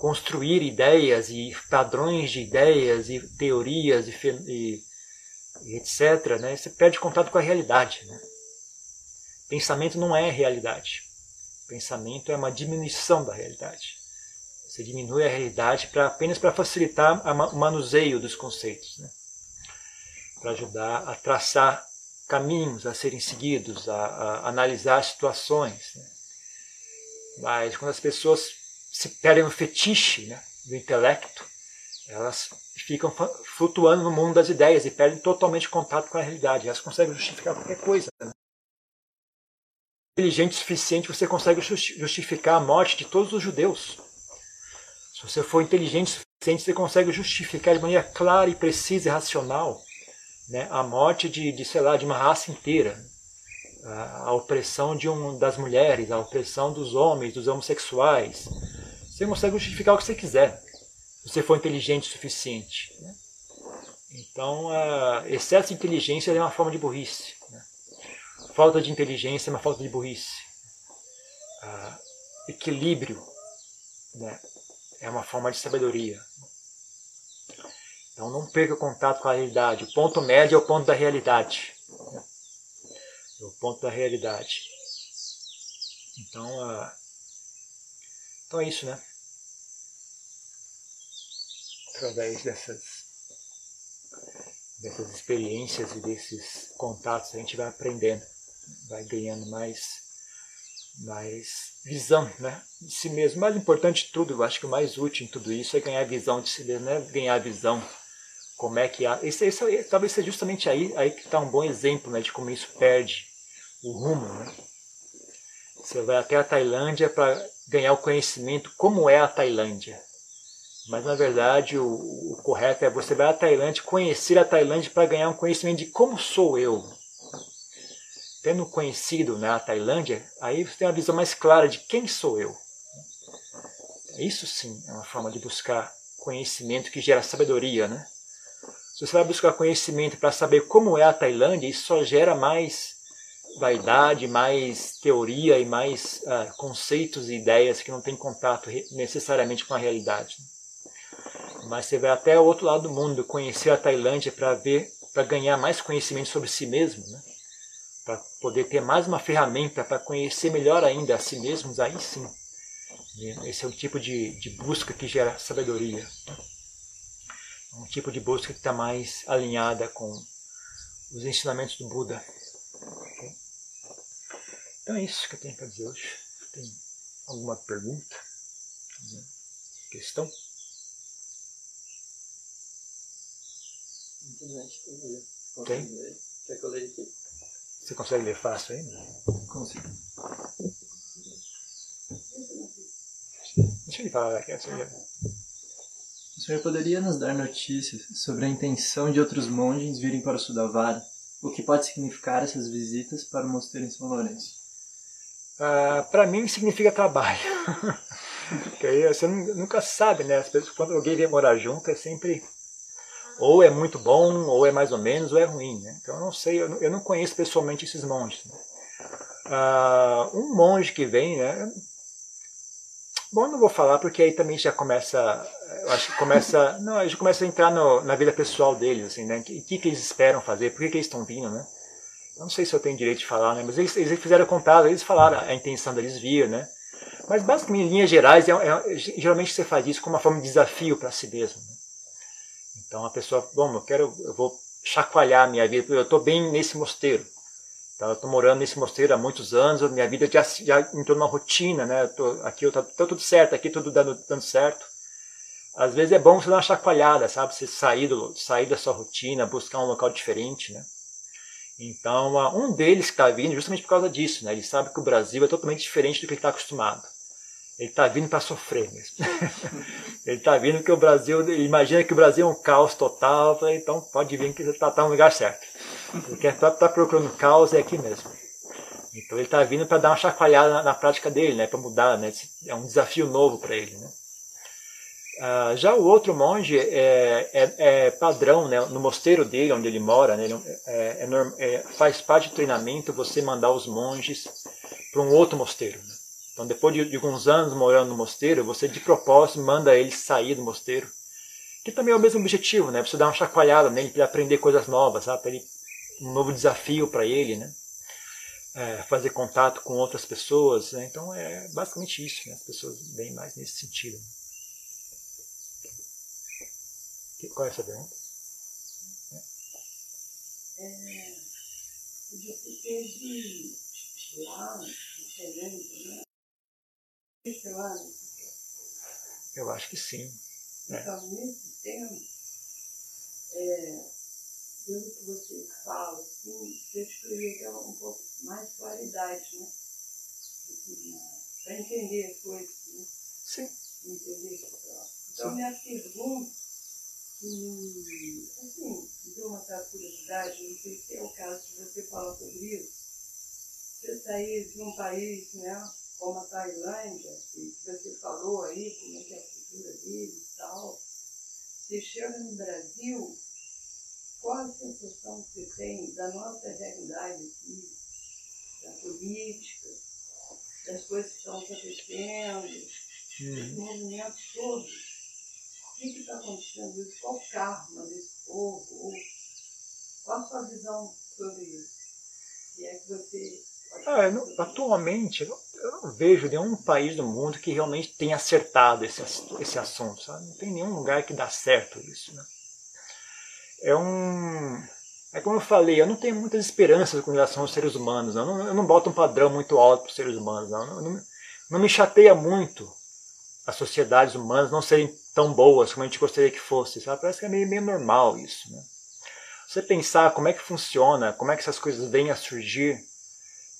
construir ideias e padrões de ideias e teorias e, e etc., né, você perde contato com a realidade. Né? Pensamento não é realidade. Pensamento é uma diminuição da realidade. Você diminui a realidade pra, apenas para facilitar o manuseio dos conceitos, né? para ajudar a traçar caminhos a serem seguidos, a, a analisar situações. Né? Mas quando as pessoas se perdem no fetiche né, do intelecto, elas ficam flutuando no mundo das ideias e perdem totalmente contato com a realidade. Elas conseguem justificar qualquer coisa. Né? Inteligente o suficiente, você consegue justificar a morte de todos os judeus. Se você for inteligente o suficiente, você consegue justificar de maneira clara e precisa e racional né, a morte de, de, sei lá, de uma raça inteira. A, opressão de um, das mulheres, a opressão dos homens, dos homossexuais. Você consegue justificar o que você quiser se você for inteligente o suficiente. Né? Então, uh, excesso de inteligência é uma forma de burrice. Né? Falta de inteligência é uma falta de burrice. Uh, equilíbrio né? é uma forma de sabedoria. Então, não perca contato com a realidade. O ponto médio é o ponto da realidade. Né? O ponto da realidade. Então, então é isso, né? através dessas, dessas experiências e desses contatos, a gente vai aprendendo, vai ganhando mais mais visão né, de si mesmo. Mais importante de tudo, eu acho que o mais útil em tudo isso é ganhar visão de si mesmo, não é ganhar visão como é que há. Esse, esse, talvez seja justamente aí, aí que está um bom exemplo né, de como isso perde o rumo. Né? Você vai até a Tailândia para ganhar o conhecimento como é a Tailândia. Mas na verdade o, o correto é você vai à Tailândia, conhecer a Tailândia para ganhar um conhecimento de como sou eu. Tendo conhecido né, a Tailândia, aí você tem uma visão mais clara de quem sou eu. Isso sim é uma forma de buscar conhecimento que gera sabedoria, né? Se você vai buscar conhecimento para saber como é a Tailândia, isso só gera mais vaidade, mais teoria e mais uh, conceitos e ideias que não têm contato necessariamente com a realidade. Mas você vai até o outro lado do mundo conhecer a Tailândia para ver, para ganhar mais conhecimento sobre si mesmo, né? para poder ter mais uma ferramenta para conhecer melhor ainda a si mesmos, aí sim. Esse é o tipo de, de busca que gera sabedoria. É um tipo de busca que está mais alinhada com os ensinamentos do Buda. Okay? Então é isso que eu tenho para dizer hoje. Tem alguma pergunta? Alguma questão? Tem? Quer que eu leia aqui? Você consegue ler fácil aí? Consigo. Deixa ele falar aqui. O senhor poderia nos dar notícias sobre a intenção de outros monges virem para o Sudavara? O que pode significar essas visitas para o mosteiro em São Lourenço? Ah, para mim significa trabalho. Porque aí você nunca sabe, né? As pessoas, quando alguém vem morar junto, é sempre ou é muito bom, ou é mais ou menos, ou é ruim. Né? Então eu não sei, eu não, conheço pessoalmente esses monges. Né? Uh, um monge que vem, né? Bom, não vou falar porque aí também já começa, eu acho que começa, não, a gente começa a entrar no, na vida pessoal deles, assim, né? O que, que, eles esperam fazer, por que, que eles estão vindo, né? Eu não sei se eu tenho direito de falar, né? Mas eles, eles fizeram contato, eles falaram a intenção deles vir, né? Mas basicamente, em linhas gerais, é, é, geralmente você faz isso como uma forma de desafio para si mesmo. Né? Então a pessoa, bom, eu quero, eu vou chacoalhar a minha vida, eu estou bem nesse mosteiro. Então eu estou morando nesse mosteiro há muitos anos, minha vida já, já entrou numa rotina, né? Eu tô, aqui eu tô, tô, tudo certo, aqui tudo dando, dando certo. Às vezes é bom você dar uma chacoalhada, sabe? Você sair, do, sair da sua rotina, buscar um local diferente, né? Então, um deles que está vindo justamente por causa disso, né? Ele sabe que o Brasil é totalmente diferente do que ele está acostumado. Ele está vindo para sofrer mesmo. ele está vindo que o Brasil, imagina que o Brasil é um caos total, então pode vir que está tá no lugar certo. Porque está tá procurando caos é aqui mesmo. Então ele está vindo para dar uma chacoalhada na, na, prática dele, né, para mudar, né, é um desafio novo para ele. Né. Uh, já o outro monge é, é, é, padrão, né, no mosteiro dele, onde ele mora, né, ele é, é, é faz parte do treinamento você mandar os monges para um outro mosteiro. Né. Então, depois de, de alguns anos morando no mosteiro, você de propósito manda ele sair do mosteiro. Que também é o mesmo objetivo, né? Você dar uma chacoalhada nele para aprender coisas novas, sabe? Ele um novo desafio para ele, né? É, fazer contato com outras pessoas, né? Então é basicamente isso, né? As pessoas vêm mais nesse sentido. Qual é essa pergunta? É, você teve lá, né? Eu acho que sim. É. Então, nesse tempo, é, pelo que você fala, assim, deixa eu ter um pouco mais claridade, né? Assim, Para entender as coisas, né? Sim. Entender Então, minha pergunta, que, assim, me deu uma certa curiosidade, não sei se é o caso de você falar sobre isso. Você sair de um país, né? como a Tailândia, que você falou aí, como é que é a cultura deles e tal. Você chega no Brasil, qual a sensação que você tem da nossa realidade aqui, da política, das coisas que estão acontecendo, uhum. esse movimento todo? O que está acontecendo isso? Qual o karma desse povo? Qual a sua visão sobre isso? Se é que você ah, não, atualmente, eu não vejo nenhum país do mundo que realmente tenha acertado esse, esse assunto. Sabe? Não tem nenhum lugar que dá certo isso. Né? É um. É como eu falei, eu não tenho muitas esperanças com relação aos seres humanos. Eu não, eu não boto um padrão muito alto para os seres humanos. Não. Não, não, não me chateia muito as sociedades humanas não serem tão boas como a gente gostaria que fosse. Parece que é meio, meio normal isso. Né? Você pensar como é que funciona, como é que essas coisas vêm a surgir,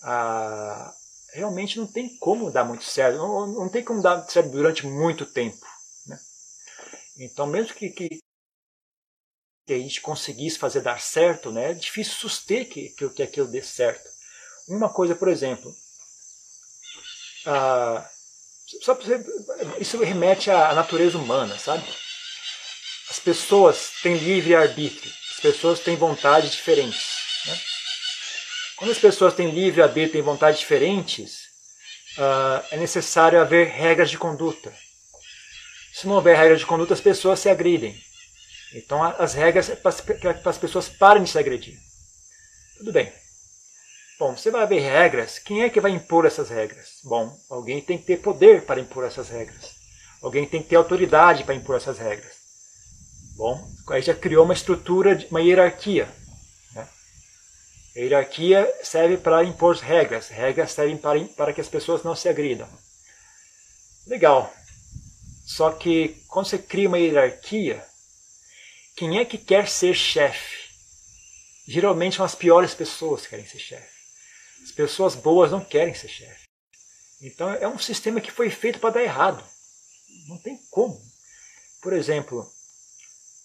ah, realmente não tem como dar muito certo. Não, não tem como dar certo durante muito tempo. Né? Então, mesmo que, que que a gente conseguisse fazer dar certo, né, é difícil suster que, que, que aquilo dê certo. Uma coisa, por exemplo, ah, só você, isso remete à natureza humana, sabe? As pessoas têm livre arbítrio, as pessoas têm vontades diferentes. Né? Quando as pessoas têm livre arbítrio e vontades diferentes, ah, é necessário haver regras de conduta. Se não houver regras de conduta, as pessoas se agridem. Então as regras é para as pessoas parem de se agredir. Tudo bem. Bom, você vai haver regras. Quem é que vai impor essas regras? Bom, alguém tem que ter poder para impor essas regras. Alguém tem que ter autoridade para impor essas regras. Bom, aí já criou uma estrutura, uma hierarquia. Né? A hierarquia serve para impor regras. Regras servem para, para que as pessoas não se agridam. Legal. Só que quando você cria uma hierarquia, quem é que quer ser chefe? Geralmente são as piores pessoas que querem ser chefe. As pessoas boas não querem ser chefe. Então é um sistema que foi feito para dar errado. Não tem como. Por exemplo,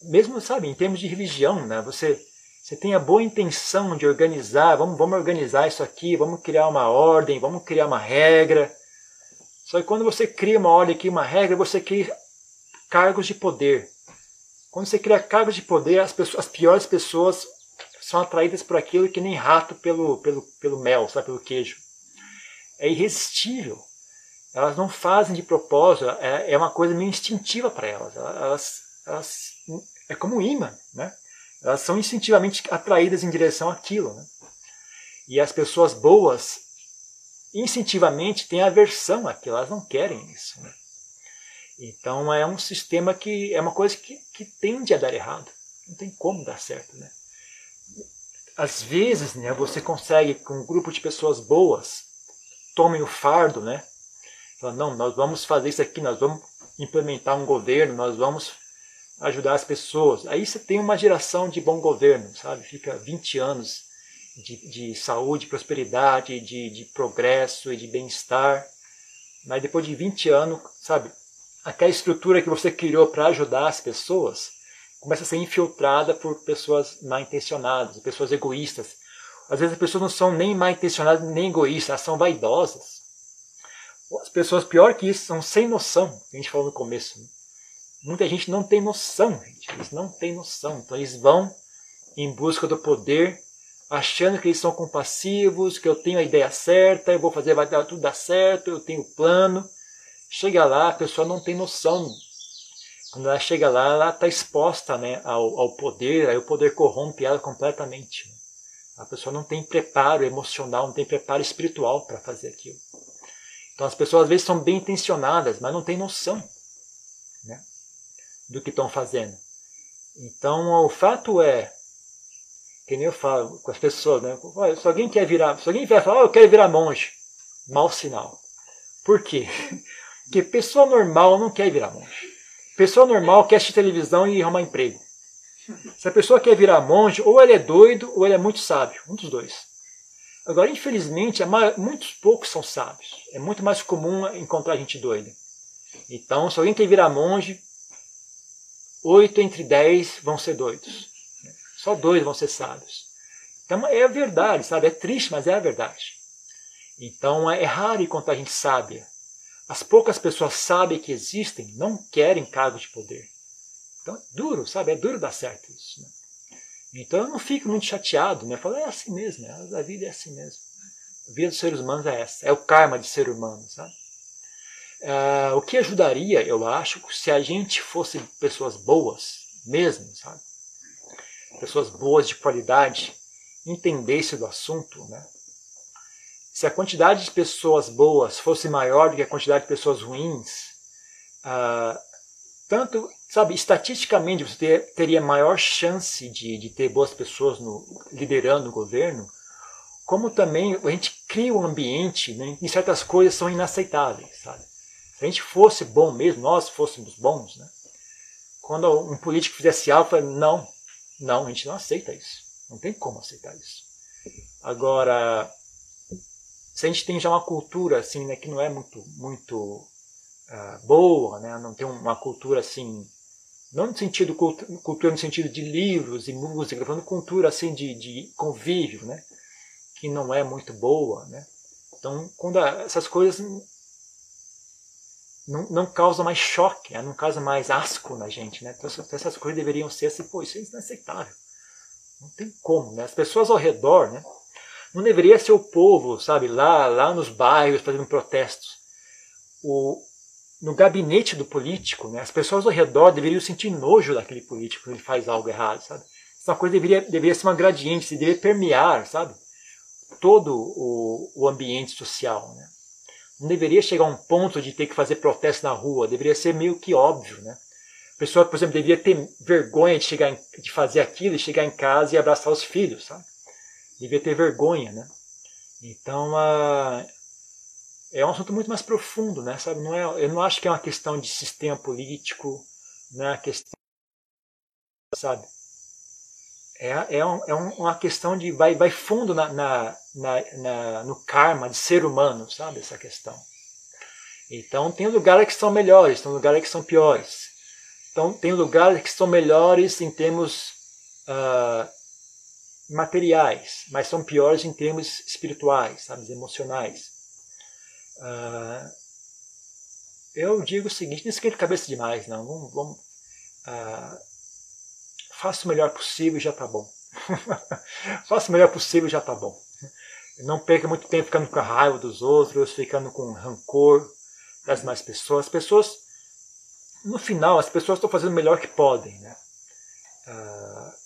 mesmo sabe, em termos de religião, né, você, você tem a boa intenção de organizar, vamos, vamos organizar isso aqui, vamos criar uma ordem, vamos criar uma regra. Só que quando você cria uma ordem aqui, uma regra, você cria cargos de poder. Quando você cria cargos de poder, as, pessoas, as piores pessoas são atraídas por aquilo que nem rato pelo, pelo, pelo mel, sabe, pelo queijo. É irresistível. Elas não fazem de propósito, é, é uma coisa meio instintiva para elas. elas. Elas, É como um imã, né? Elas são instintivamente atraídas em direção àquilo. Né? E as pessoas boas, instintivamente, têm aversão àquilo, elas não querem isso. Né? Então é um sistema que é uma coisa que, que tende a dar errado. Não tem como dar certo, né? Às vezes, né, você consegue com um grupo de pessoas boas tomem o fardo, né? Fala, não, nós vamos fazer isso aqui, nós vamos implementar um governo, nós vamos ajudar as pessoas. Aí você tem uma geração de bom governo, sabe? Fica 20 anos de, de saúde, prosperidade, de, de progresso e de bem-estar. Mas depois de 20 anos, sabe? aquela estrutura que você criou para ajudar as pessoas começa a ser infiltrada por pessoas mal intencionadas, pessoas egoístas. Às vezes as pessoas não são nem mal intencionadas nem egoístas, elas são vaidosas. As pessoas, pior que isso, são sem noção, a gente falou no começo. Né? Muita gente não tem noção, gente. Eles não têm noção. Então eles vão em busca do poder, achando que eles são compassivos, que eu tenho a ideia certa, eu vou fazer, vai dar tudo dar certo, eu tenho plano. Chega lá, a pessoa não tem noção. Quando ela chega lá, ela está exposta né, ao, ao poder, aí o poder corrompe ela completamente. A pessoa não tem preparo emocional, não tem preparo espiritual para fazer aquilo. Então as pessoas às vezes são bem intencionadas, mas não têm noção né, do que estão fazendo. Então o fato é, que nem eu falo com as pessoas, né? se alguém quer virar, se alguém vier falar, oh, eu quero virar monge, mau sinal. Por quê? Porque pessoa normal não quer virar monge. Pessoa normal quer assistir televisão e arrumar emprego. Se a pessoa quer virar monge, ou ele é doido ou ele é muito sábio. Um dos dois. Agora, infelizmente, muitos poucos são sábios. É muito mais comum encontrar gente doida. Então, se alguém quer virar monge, oito entre dez vão ser doidos. Só dois vão ser sábios. Então, é a verdade, sabe? É triste, mas é a verdade. Então, é raro encontrar gente sábia. As poucas pessoas sabem que existem, não querem cargos de poder. Então é duro, sabe? É duro dar certo isso. Né? Então eu não fico muito chateado, né? Eu falo, é assim mesmo, a vida é assim mesmo. A vida dos seres humanos é essa, é o karma de ser humano, sabe? Uh, o que ajudaria, eu acho, se a gente fosse pessoas boas, mesmo, sabe? Pessoas boas de qualidade, entendesse do assunto, né? Se a quantidade de pessoas boas fosse maior do que a quantidade de pessoas ruins, uh, tanto sabe, estatisticamente você ter, teria maior chance de, de ter boas pessoas no, liderando o governo, como também a gente cria um ambiente né, em certas coisas são inaceitáveis, sabe? Se a gente fosse bom mesmo, nós fôssemos bons, né? Quando um político fizesse algo, falo, não, não, a gente não aceita isso. Não tem como aceitar isso. Agora, se a gente tem já uma cultura assim, né, que não é muito, muito uh, boa, né, não tem uma cultura assim, não no sentido cultura no sentido de livros e música, falando cultura assim de, de convívio, né, que não é muito boa, né. Então, quando essas coisas não, não causa mais choque, né? não causa mais asco na gente. Né? Então, essas coisas deveriam ser assim, pô, isso é inaceitável. Não tem como, né? As pessoas ao redor, né? Não deveria ser o povo, sabe, lá, lá nos bairros fazendo protestos. O, no gabinete do político, né? As pessoas ao redor deveriam sentir nojo daquele político quando ele faz algo errado, sabe? Essa coisa deveria, deveria ser uma gradiente, deveria permear, sabe? Todo o, o ambiente social, né? não deveria chegar a um ponto de ter que fazer protesto na rua, deveria ser meio que óbvio, né? A pessoa, por exemplo, deveria ter vergonha de, chegar em, de fazer aquilo e chegar em casa e abraçar os filhos, sabe? Devia ter vergonha, né? Então, uh, é um assunto muito mais profundo, né? Sabe? Não é, eu não acho que é uma questão de sistema político, não é uma questão, sabe? É, é, um, é uma questão de vai, vai fundo na, na, na, na, no karma de ser humano, sabe? Essa questão. Então tem lugares que são melhores, tem lugares que são piores. Então tem lugares que são melhores em termos uh, materiais, mas são piores em termos espirituais, sabe? Emocionais. Uh, eu digo o seguinte, não esquenta cabeça demais, não. Vamos, vamos uh, faça o melhor possível e já está bom. faça o melhor possível e já está bom. Não perca muito tempo ficando com a raiva dos outros, ficando com rancor das mais pessoas. As pessoas, no final, as pessoas estão fazendo o melhor que podem. Né? Uh,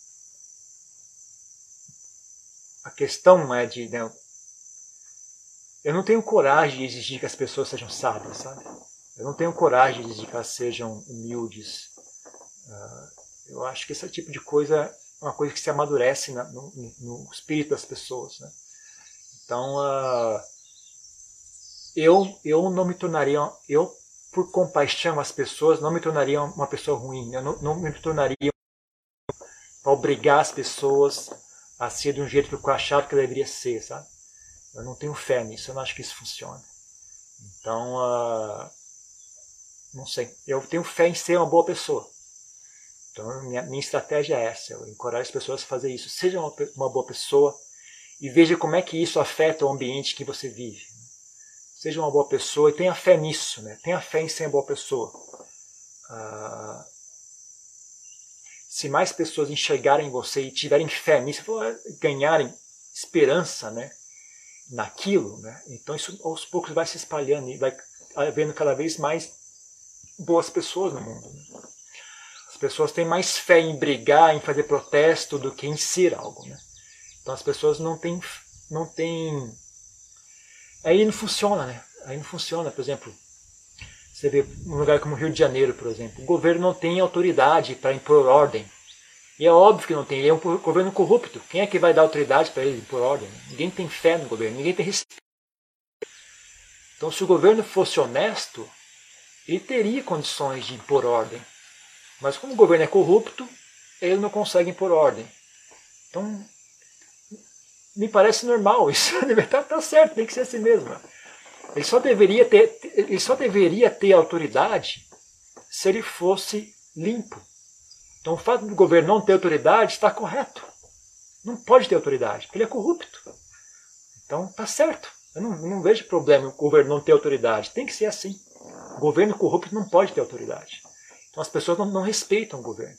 a questão é de. Né, eu não tenho coragem de exigir que as pessoas sejam sábias, sabe? Eu não tenho coragem de exigir que elas sejam humildes. Uh, eu acho que esse tipo de coisa é uma coisa que se amadurece na, no, no, espírito das pessoas. Né? Então, uh, eu, eu não me tornaria, eu, por compaixão às pessoas, não me tornaria uma pessoa ruim. Eu não, não me tornaria para obrigar as pessoas a ser de um jeito que eu achava que deveria ser, sabe? Eu não tenho fé nisso, eu não acho que isso funcione. Então, uh, não sei. Eu tenho fé em ser uma boa pessoa. Então, minha, minha estratégia é essa: eu encorajo as pessoas a fazer isso. Seja uma, uma boa pessoa e veja como é que isso afeta o ambiente que você vive. Seja uma boa pessoa e tenha fé nisso, né? tenha fé em ser uma boa pessoa. Ah, se mais pessoas enxergarem você e tiverem fé nisso, ganharem esperança né? naquilo, né? então isso aos poucos vai se espalhando e vai havendo cada vez mais boas pessoas no mundo. Né? pessoas têm mais fé em brigar, em fazer protesto, do que em ser algo. Né? Então as pessoas não têm. Não têm... Aí não funciona, né? Aí não funciona, por exemplo. Você vê um lugar como o Rio de Janeiro, por exemplo. O governo não tem autoridade para impor ordem. E é óbvio que não tem. Ele é um governo corrupto. Quem é que vai dar autoridade para ele impor ordem? Ninguém tem fé no governo, ninguém tem respeito. Então, se o governo fosse honesto, ele teria condições de impor ordem. Mas como o governo é corrupto, ele não consegue impor ordem. Então, me parece normal isso. Tá, tá certo, tem que ser assim mesmo. Ele só deveria ter, ele só deveria ter autoridade se ele fosse limpo. Então, o fato do governo não ter autoridade está correto. Não pode ter autoridade, porque ele é corrupto. Então, tá certo. Eu não, não vejo problema o governo não ter autoridade. Tem que ser assim. O governo corrupto não pode ter autoridade. Então as pessoas não, não respeitam o governo.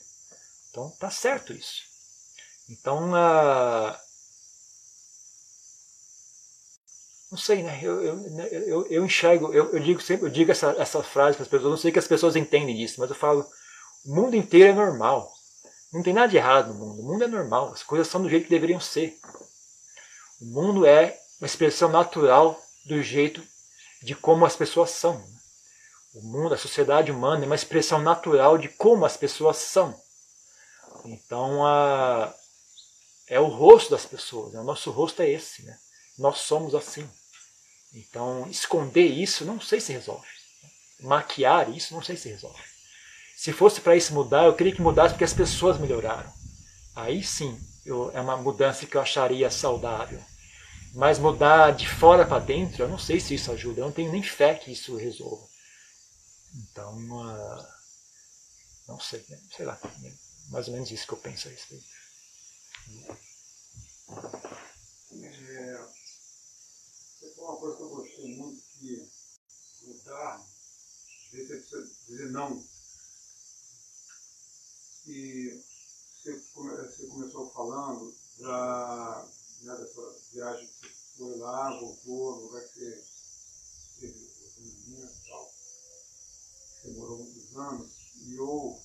Então tá certo isso. Então, uh, não sei, né? Eu, eu, eu, eu enxergo, eu, eu, digo sempre, eu digo essa, essa frase para as pessoas, não sei que as pessoas entendem disso, mas eu falo, o mundo inteiro é normal. Não tem nada de errado no mundo. O mundo é normal. As coisas são do jeito que deveriam ser. O mundo é uma expressão natural do jeito de como as pessoas são. O mundo, a sociedade humana é uma expressão natural de como as pessoas são. Então, a, é o rosto das pessoas. Né? O nosso rosto é esse. Né? Nós somos assim. Então, esconder isso, não sei se resolve. Maquiar isso, não sei se resolve. Se fosse para isso mudar, eu queria que mudasse porque as pessoas melhoraram. Aí sim, eu, é uma mudança que eu acharia saudável. Mas mudar de fora para dentro, eu não sei se isso ajuda. Eu não tenho nem fé que isso resolva. Então, uh, não sei, né? sei lá. Né? Mais ou menos isso que eu penso a respeito. É, você falou uma coisa que eu gostei muito, que mudar, às vezes você dizer não. E você, você começou falando da, né, dessa viagem que você foi lá, voltou, no lugar que você teve treinamento e tal. Você morou muitos anos. E eu,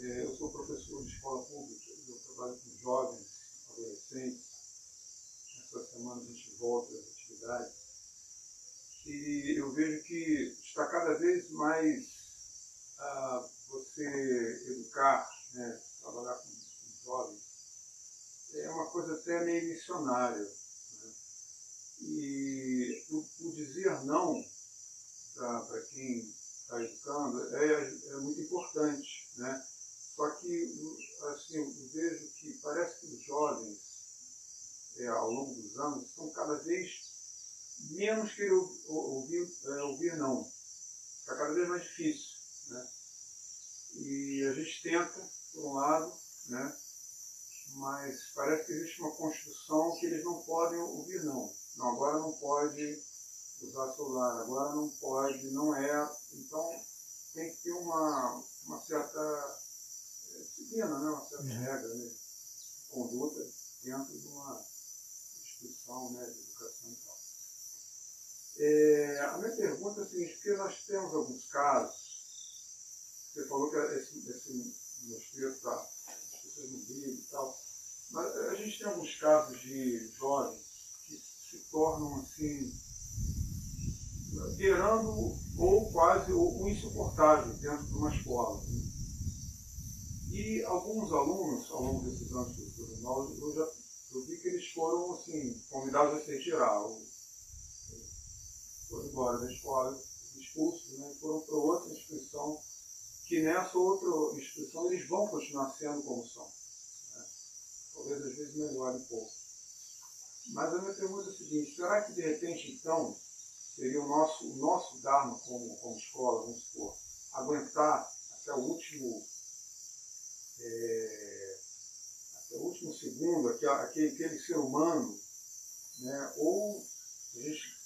é, eu sou professor de escola pública, eu trabalho com jovens, adolescentes. Essa semana a gente volta às atividades. E eu vejo que está cada vez mais ah, você educar, né, trabalhar com, com jovens, é uma coisa até meio missionária. Né? E o, o, dizer não para quem está educando é, é muito importante. Né? Só que assim, eu vejo que parece que os jovens, é, ao longo dos anos, estão cada vez menos querer ouvir, é, ouvir não. Está cada vez mais difícil. Né? E a gente tenta, por um lado, né? mas parece que existe uma construção que eles não podem ouvir não. Não, agora não pode usar celular, agora não pode, não é. Então tem que ter uma, uma certa é, disciplina, né? uma certa uhum. regra né? de conduta dentro de uma instituição né? de educação e tal. É, a minha pergunta é a seguinte, porque nós temos alguns casos, você falou que esse, esse mosteiro está, as pessoas no e tal, mas a gente tem alguns casos de jovens que se tornam assim, beirando ou quase o insuportável dentro de uma escola. E alguns alunos, ao longo desses anos do tribunal, eu já eu vi que eles foram assim, convidados a se retirar, foram embora da escola, expulsos, né, foram para outra instituição, que nessa outra instituição eles vão continuar sendo como são talvez às vezes melhore um pouco. Mas a minha pergunta é a seguinte, será que de repente então seria o nosso, o nosso Dharma como, como escola, vamos supor, aguentar até o último é, até o último segundo, aquele, aquele ser humano, né? ou a gente,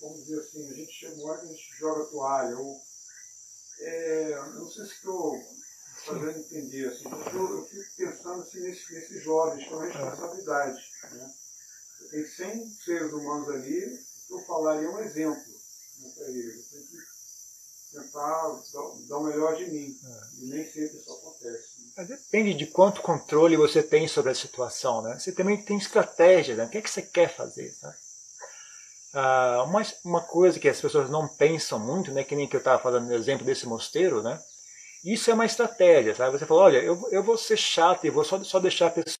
vamos dizer assim, a gente chega uma hora que a gente joga a toalha, ou é, não sei se estou fazendo entender. Assim, eu, eu fico pensando assim, nesses, nesses jovens, com responsabilidade. Né? Tem 100 seres humanos ali, eu falaria um exemplo né, para eles. Eu tenho que tentar dar, dar o melhor de mim. É. E nem sempre isso acontece. Né? Depende de quanto controle você tem sobre a situação. Né? Você também tem estratégia. Né? O que é que você quer fazer? Tá? Ah, uma, uma coisa que as pessoas não pensam muito, né, que nem que eu estava falando no exemplo desse mosteiro, né, isso é uma estratégia, sabe? Você fala, olha, eu, eu vou ser chato e vou só, só deixar a pessoa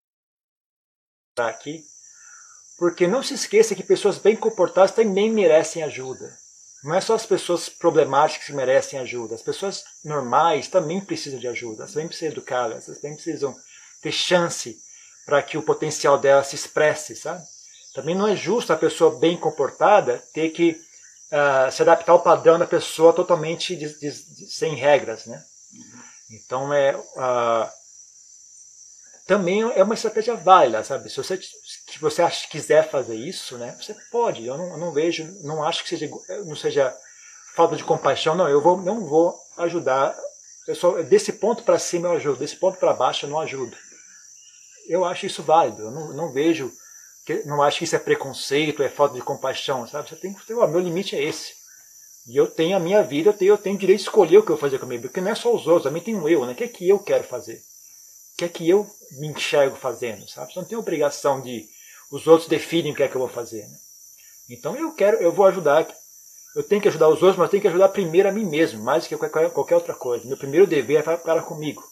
aqui, porque não se esqueça que pessoas bem comportadas também merecem ajuda. Não é só as pessoas problemáticas que merecem ajuda. As pessoas normais também precisam de ajuda. Elas também precisam educadas. Elas também precisam ter chance para que o potencial dela se expresse, sabe? Também não é justo a pessoa bem comportada ter que uh, se adaptar ao padrão da pessoa totalmente de, de, de, sem regras, né? Então é uh, também é uma estratégia válida, sabe? Se você que você acha, quiser fazer isso, né? Você pode. Eu não, eu não vejo, não acho que seja não seja falta de compaixão, não. Eu vou, não vou ajudar. Eu só desse ponto para cima eu ajudo, desse ponto para baixo eu não ajudo. Eu acho isso válido. Eu não, não vejo, não acho que isso é preconceito, é falta de compaixão, sabe? Você tem que ter, meu limite é esse. E eu tenho a minha vida, eu tenho, eu tenho direito de escolher o que eu vou fazer comigo, porque não é só os outros, também tem um eu, né? O que é que eu quero fazer? O que é que eu me enxergo fazendo, sabe? Você não tem obrigação de os outros definem o que é que eu vou fazer, né? Então eu quero, eu vou ajudar eu tenho que ajudar os outros, mas eu tenho que ajudar primeiro a mim mesmo, mais do que qualquer, qualquer outra coisa. Meu primeiro dever é para comigo.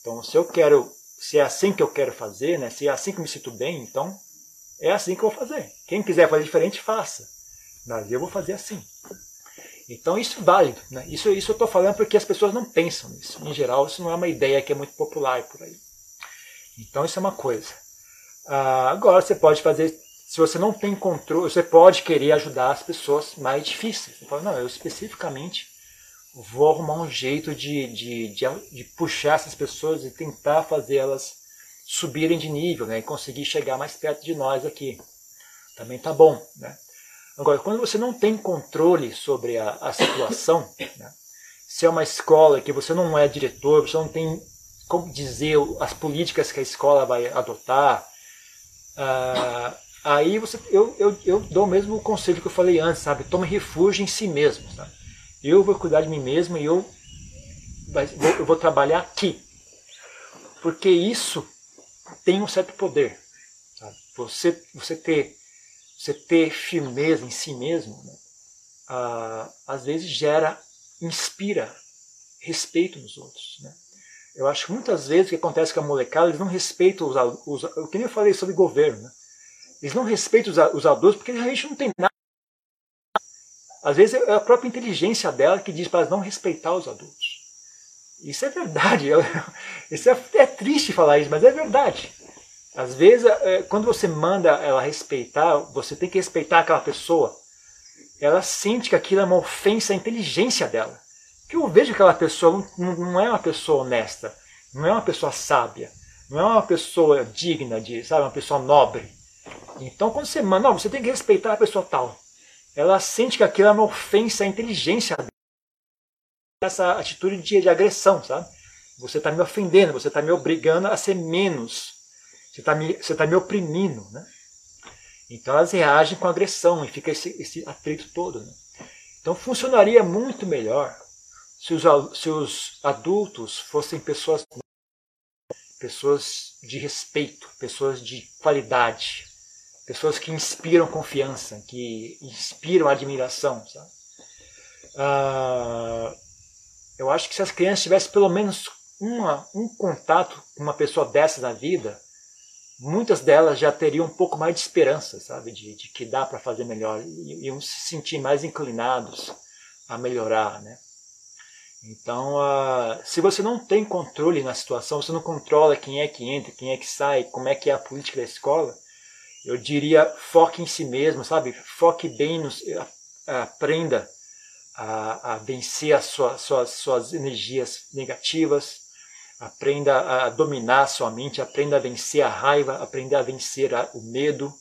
Então, se eu quero, se é assim que eu quero fazer, né, se é assim que eu me sinto bem, então é assim que eu vou fazer. Quem quiser fazer diferente, faça. Mas eu vou fazer assim. Então isso é válido. Né? Isso, isso eu estou falando porque as pessoas não pensam nisso. Em geral, isso não é uma ideia que é muito popular por aí. Então isso é uma coisa. Ah, agora você pode fazer, se você não tem controle, você pode querer ajudar as pessoas mais difíceis. Você fala, não, eu especificamente vou arrumar um jeito de, de, de, de puxar essas pessoas e tentar fazer elas subirem de nível né, e conseguir chegar mais perto de nós aqui. Também tá bom. Né? Agora, quando você não tem controle sobre a, a situação, né, se é uma escola que você não é diretor, você não tem como dizer as políticas que a escola vai adotar, uh, aí você, eu, eu, eu dou o mesmo conselho que eu falei antes, sabe? Tome refúgio em si mesmo. Sabe? Eu vou cuidar de mim mesmo e eu, eu vou trabalhar aqui. Porque isso tem um certo poder. Sabe? Você, você ter você ter firmeza em si mesmo, né, ah, às vezes gera, inspira respeito nos outros. Né? Eu acho que muitas vezes o que acontece com a molecada, eles não respeitam os, os o que nem eu falei sobre governo, né? eles não respeitam os, os adultos porque realmente não tem nada. Às vezes é a própria inteligência dela que diz para não respeitar os adultos. Isso é verdade. Isso é, é triste falar isso, mas é verdade. Às vezes, é, quando você manda ela respeitar, você tem que respeitar aquela pessoa. Ela sente que aquilo é uma ofensa à inteligência dela. Que eu vejo que aquela pessoa não é uma pessoa honesta, não é uma pessoa sábia, não é uma pessoa digna de, sabe, uma pessoa nobre. Então, quando você manda, não, você tem que respeitar a pessoa tal. Ela sente que aquilo é uma ofensa à inteligência dela. Essa atitude de, de agressão, sabe? Você está me ofendendo, você está me obrigando a ser menos você está me, você tá me oprimindo. Né? Então elas reagem com agressão e fica esse, esse atrito todo. Né? Então funcionaria muito melhor se os, se os adultos fossem pessoas pessoas de respeito, pessoas de qualidade, pessoas que inspiram confiança, que inspiram admiração. Sabe? Ah, eu acho que se as crianças tivessem pelo menos uma, um contato com uma pessoa dessa na vida, muitas delas já teriam um pouco mais de esperança, sabe, de, de que dá para fazer melhor e iam se sentir mais inclinados a melhorar, né? Então, uh, se você não tem controle na situação, você não controla quem é que entra, quem é que sai, como é que é a política da escola, eu diria foque em si mesmo, sabe? Foque bem, nos, aprenda a, a vencer as suas, suas, suas energias negativas, Aprenda a dominar a sua mente, aprenda a vencer a raiva, aprenda a vencer a, o medo,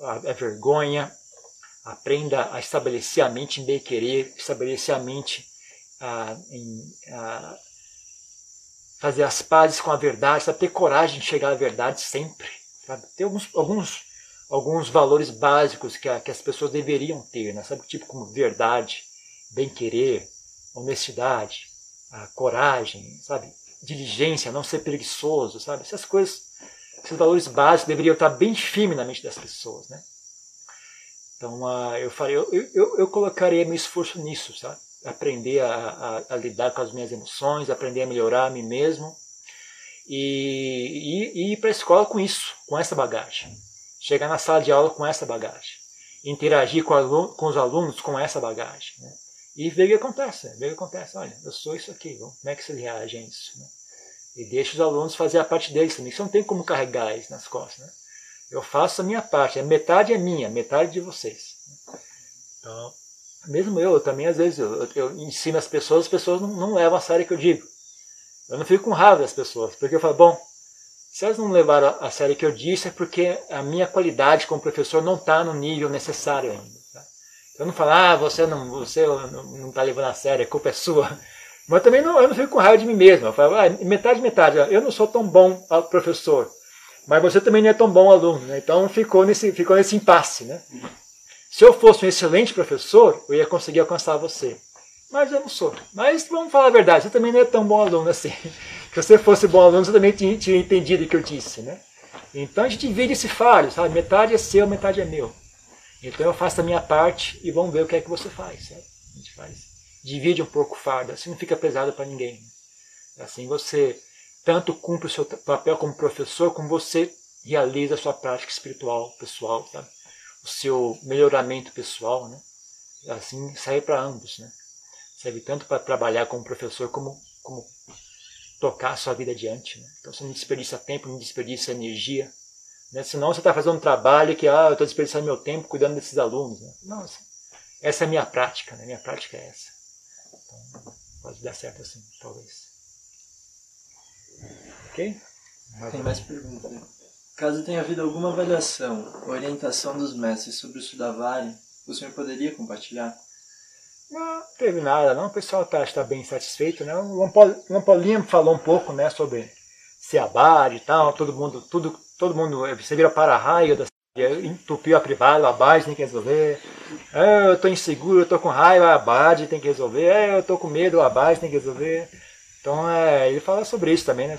a, a, vergonha, aprenda a estabelecer a mente em bem-querer, estabelecer a mente a, em fazer as pazes com a verdade, sabe? ter coragem de chegar à verdade sempre. Sabe? Ter alguns, alguns, alguns valores básicos que, que as pessoas deveriam ter, né? sabe? tipo como verdade, bem-querer, honestidade, coragem, sabe? diligência, não ser preguiçoso, sabe? Essas coisas, esses valores básicos deveriam estar bem firmes na mente das pessoas, né? Então, uh, eu, falei, eu, eu, eu colocaria meu esforço nisso, sabe? Aprender a, a, a, lidar com as minhas emoções, aprender a melhorar a mim mesmo e, e, e ir para a escola com isso, com essa bagagem. Chegar na sala de aula com essa bagagem. Interagir com, aluno, com os alunos com essa bagagem. Né? E ver o que acontece, ver o que acontece. Olha, eu sou isso aqui, como é que você reage a isso? Né? E deixa os alunos fazer a parte deles também. Você não tem como carregar isso nas costas. Né? Eu faço a minha parte, a metade é minha, metade de vocês. Então, mesmo eu, eu também às vezes eu, eu, ensino as pessoas, as pessoas não, não levam a sério o que eu digo. Eu não fico com raiva das pessoas, porque eu falo, bom, se elas não levaram a sério o que eu disse é porque a minha qualidade como professor não está no nível necessário ainda. Eu não falo, ah, você não você não está levando a sério, a culpa é sua. Mas também não, eu não fico com raiva de mim mesmo. Eu falo, ah, metade, metade. Eu não sou tão bom professor, mas você também não é tão bom aluno. Né? Então ficou nesse, ficou nesse impasse. Né? Se eu fosse um excelente professor, eu ia conseguir alcançar você. Mas eu não sou. Mas vamos falar a verdade, você também não é tão bom aluno assim. Se você fosse bom aluno, você também tinha, tinha entendido o que eu disse. Né? Então a gente divide esse falho, sabe? Metade é seu, metade é meu. Então eu faço a minha parte e vamos ver o que é que você faz. Sabe? A gente faz. Divide um pouco o fardo, assim não fica pesado para ninguém. Assim você tanto cumpre o seu papel como professor, como você realiza a sua prática espiritual pessoal, sabe? o seu melhoramento pessoal. Né? Assim serve para ambos. Né? Serve tanto para trabalhar como professor como, como tocar a sua vida adiante. Né? Então você não desperdiça tempo, não desperdiça energia. Né? Senão você está fazendo um trabalho que ah, eu estou desperdiçando meu tempo cuidando desses alunos. Né? Não, assim, essa é a minha prática, né? minha prática é essa. Então, pode dar certo assim, talvez. Ok? Mais Tem mais perguntas. Né? Caso tenha havido alguma avaliação, orientação dos mestres sobre o Sudavari, o senhor poderia compartilhar? Não, teve nada, não. O pessoal está tá bem satisfeito, né? O Lampolinha falou um pouco, né, sobre Seabad e tal, todo mundo, tudo, todo mundo, você vira para-raio da entupiu a privada, a Abad tem que resolver. É, eu estou inseguro, eu estou com raiva, a Abad tem que resolver. É, eu estou com medo, a Abad tem que resolver. Então, é, ele fala sobre isso também, né?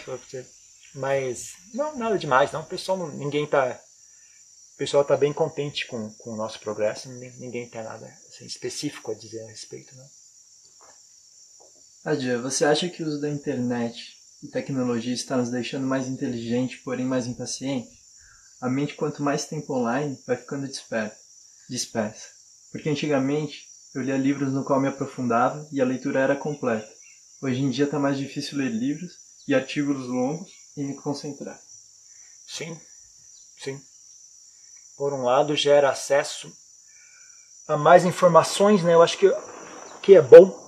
Mas, não, nada demais, não. O pessoal, ninguém está o pessoal está bem contente com, com o nosso progresso, ninguém tem nada assim, específico a dizer a respeito. Né? Adia, você acha que o uso da internet e tecnologia está nos deixando mais inteligente, porém mais impaciente? A mente, quanto mais tempo online, vai ficando dispersa. dispersa. Porque antigamente eu lia livros no qual me aprofundava e a leitura era completa. Hoje em dia está mais difícil ler livros e artigos longos e me concentrar. Sim, sim por um lado, gera acesso a mais informações, né? Eu acho que, que é bom.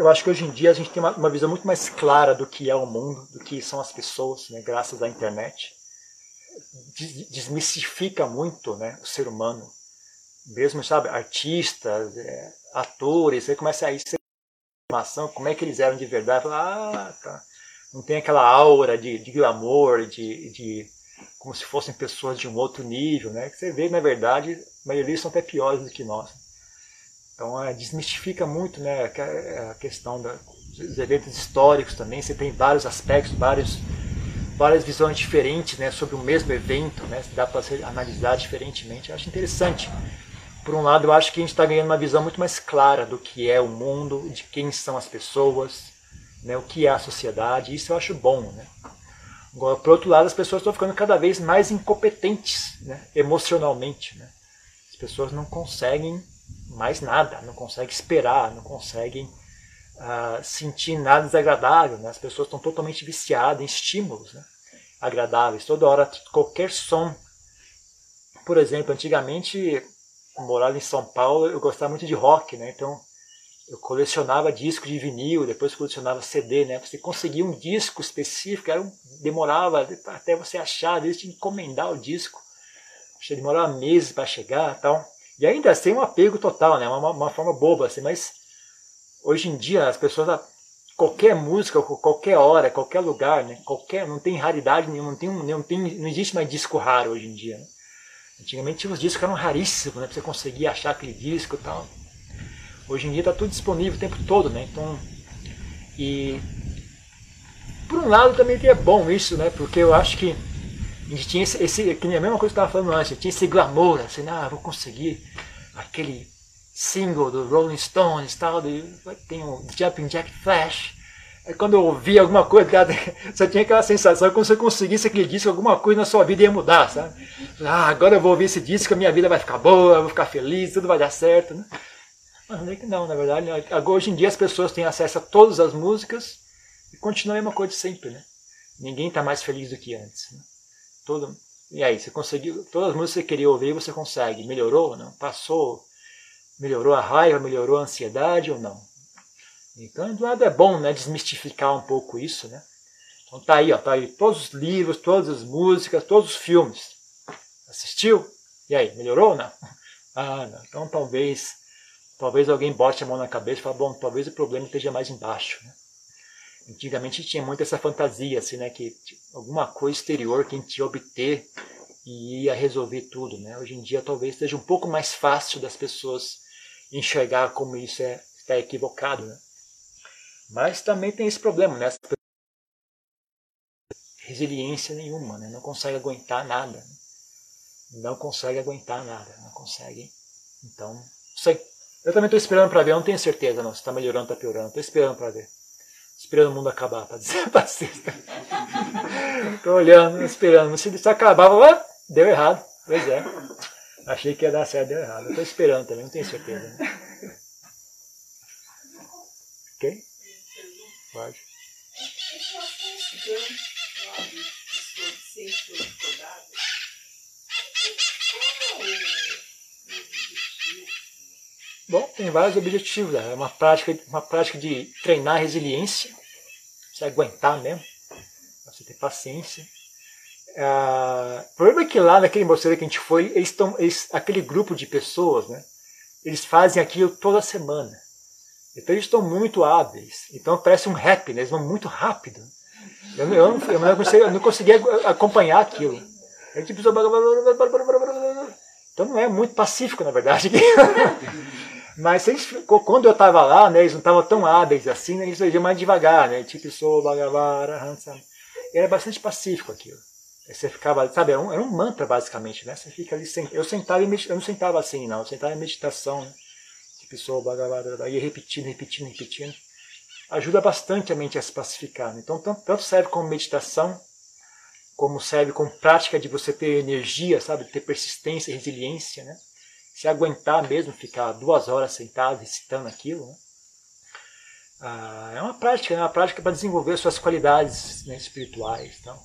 Eu acho que hoje em dia a gente tem uma, uma visão muito mais clara do que é o mundo, do que são as pessoas, né? Graças à internet. Desmistifica muito, né? O ser humano. Mesmo, sabe, artistas, é, atores, aí começa a ir informação, como é que eles eram de verdade. Fala, ah, tá. Não tem aquela aura de, de glamour, de, de como se fossem pessoas de um outro nível, né? Que você vê, na verdade, a maioria são até piores do que nós. Então, é, desmistifica muito, né? A questão da, dos eventos históricos também. Você tem vários aspectos, vários, várias visões diferentes, né? Sobre o mesmo evento, né? Dá para analisar diferentemente. Eu acho interessante. Por um lado, eu acho que a gente está ganhando uma visão muito mais clara do que é o mundo, de quem são as pessoas, né? O que é a sociedade. Isso eu acho bom, né? Agora, por outro lado, as pessoas estão ficando cada vez mais incompetentes né, emocionalmente. Né? As pessoas não conseguem mais nada, não conseguem esperar, não conseguem uh, sentir nada desagradável. Né? As pessoas estão totalmente viciadas em estímulos né, agradáveis. Toda hora, qualquer som. Por exemplo, antigamente, morando em São Paulo, eu gostava muito de rock, né? então eu colecionava disco de vinil, depois colecionava CD, né? Você conseguia um disco específico, era um, demorava até você achar, às vezes tinha que encomendar o disco. Demorava meses para chegar tal. E ainda assim um apego total, né? Uma, uma forma boba, assim, mas hoje em dia as pessoas qualquer música, qualquer hora, qualquer lugar, né? Qualquer, não tem raridade nenhuma, não tem, não tem, não existe mais disco raro hoje em dia. Né? Antigamente os discos eram raríssimos, né? Pra você conseguir achar aquele disco e tal. Hoje em dia está tudo disponível o tempo todo, né? Então, e por um lado também é bom isso, né? Porque eu acho que a gente tinha esse, esse que nem a mesma coisa que eu estava falando antes, tinha esse glamour, assim, ah, vou conseguir aquele single do Rolling Stones, tal, de, tem o Jumping Jack Flash. Aí quando eu ouvi alguma coisa, você tinha aquela sensação que quando você conseguisse aquele disco, alguma coisa na sua vida ia mudar, sabe? Ah, agora eu vou ouvir esse disco, a minha vida vai ficar boa, eu vou ficar feliz, tudo vai dar certo, né? Mas não é que não, na verdade. Hoje em dia as pessoas têm acesso a todas as músicas e continua a mesma coisa de sempre, né? Ninguém está mais feliz do que antes. Né? Todo, e aí, você conseguiu. Todas as músicas que você queria ouvir, você consegue. Melhorou ou não? Passou? Melhorou a raiva? Melhorou a ansiedade ou não? Então, do lado é bom, né? Desmistificar um pouco isso, né? Então tá aí, ó, tá aí todos os livros, todas as músicas, todos os filmes. Assistiu? E aí, melhorou ou não? Ah, não. Então talvez talvez alguém bote a mão na cabeça e fale, bom, talvez o problema esteja mais embaixo. Né? Antigamente tinha muito essa fantasia, assim, né, que alguma coisa exterior que a gente ia obter e ia resolver tudo. Né? Hoje em dia talvez seja um pouco mais fácil das pessoas enxergar como isso é, está equivocado. Né? Mas também tem esse problema, né? resiliência nenhuma, né? não consegue aguentar nada. Né? Não consegue aguentar nada, não consegue Então, sei. Eu também estou esperando para ver, eu não tenho certeza não, se está melhorando ou está piorando. Estou esperando para ver. Esperando o mundo acabar, para dizer passista. Estou olhando, esperando. Se isso acabar, ah, deu errado. Pois é. Achei que ia dar certo, deu errado. Estou esperando também, não tenho certeza. Né? Ok? Pode. Bom, tem vários objetivos. É uma prática, uma prática de treinar resiliência. Você aguentar mesmo. Você ter paciência. Ah, o problema é que lá naquele mosteiro que a gente foi, eles estão, eles, aquele grupo de pessoas, né? Eles fazem aquilo toda semana. Então eles estão muito hábeis. Então parece um rap, né? Eles vão muito rápido. Eu, eu, não, eu, não, conseguia, eu não conseguia acompanhar aquilo. A gente precisa... Então não é muito pacífico, na verdade. Mas eles, quando eu estava lá, né, eles não estavam tão hábeis assim, né, eles faziam mais devagar, né? Tipo, sou Bhagavara, Hansa. Era bastante pacífico aquilo. Você ficava, sabe, era um, era um mantra basicamente, né? Você fica ali, eu sentava e eu não sentava assim, não, eu sentava em meditação, né? Tipo, sou Bhagavara, ia repetindo, repetindo, repetindo. Ajuda bastante a mente a se pacificar. Né? Então, tanto serve como meditação, como serve como prática de você ter energia, sabe, ter persistência resiliência, né? Se aguentar mesmo ficar duas horas sentado recitando aquilo, né? ah, é uma prática, é uma prática para desenvolver suas qualidades né, espirituais. Então,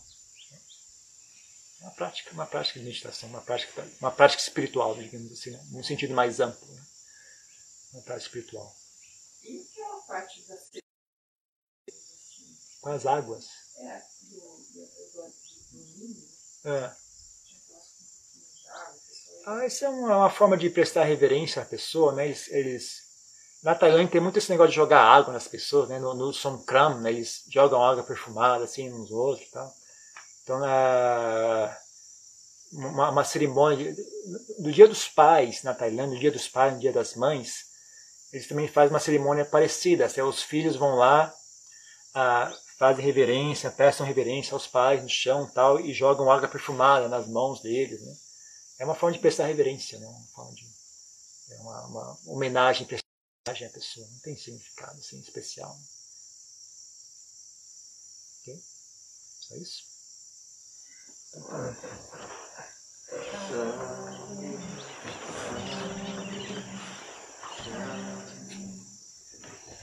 é uma prática, uma prática de meditação, uma prática, uma prática espiritual, digamos assim, né? num sentido mais amplo, né? uma prática espiritual. E aquela parte das com as águas. É, do, do, do, do, do é. Ah, isso é uma, uma, forma de prestar reverência à pessoa, né? Eles, eles, na Tailândia tem muito esse negócio de jogar água nas pessoas, né? No, no Songkram, né? Eles jogam água perfumada assim uns outros tal. Então, na, uma, uma cerimônia do Dia dos Pais na Tailândia, do Dia dos Pais, no Dia das Mães, eles também fazem uma cerimônia parecida. Assim, os filhos vão lá, ah, fazem reverência, prestam reverência aos pais no chão tal, e jogam água perfumada nas mãos deles. Né? É uma forma de prestar reverência, né? uma forma de, é uma, uma homenagem, prestagem à pessoa. Não tem significado assim, especial. Né? Ok? Só isso? Então, tá.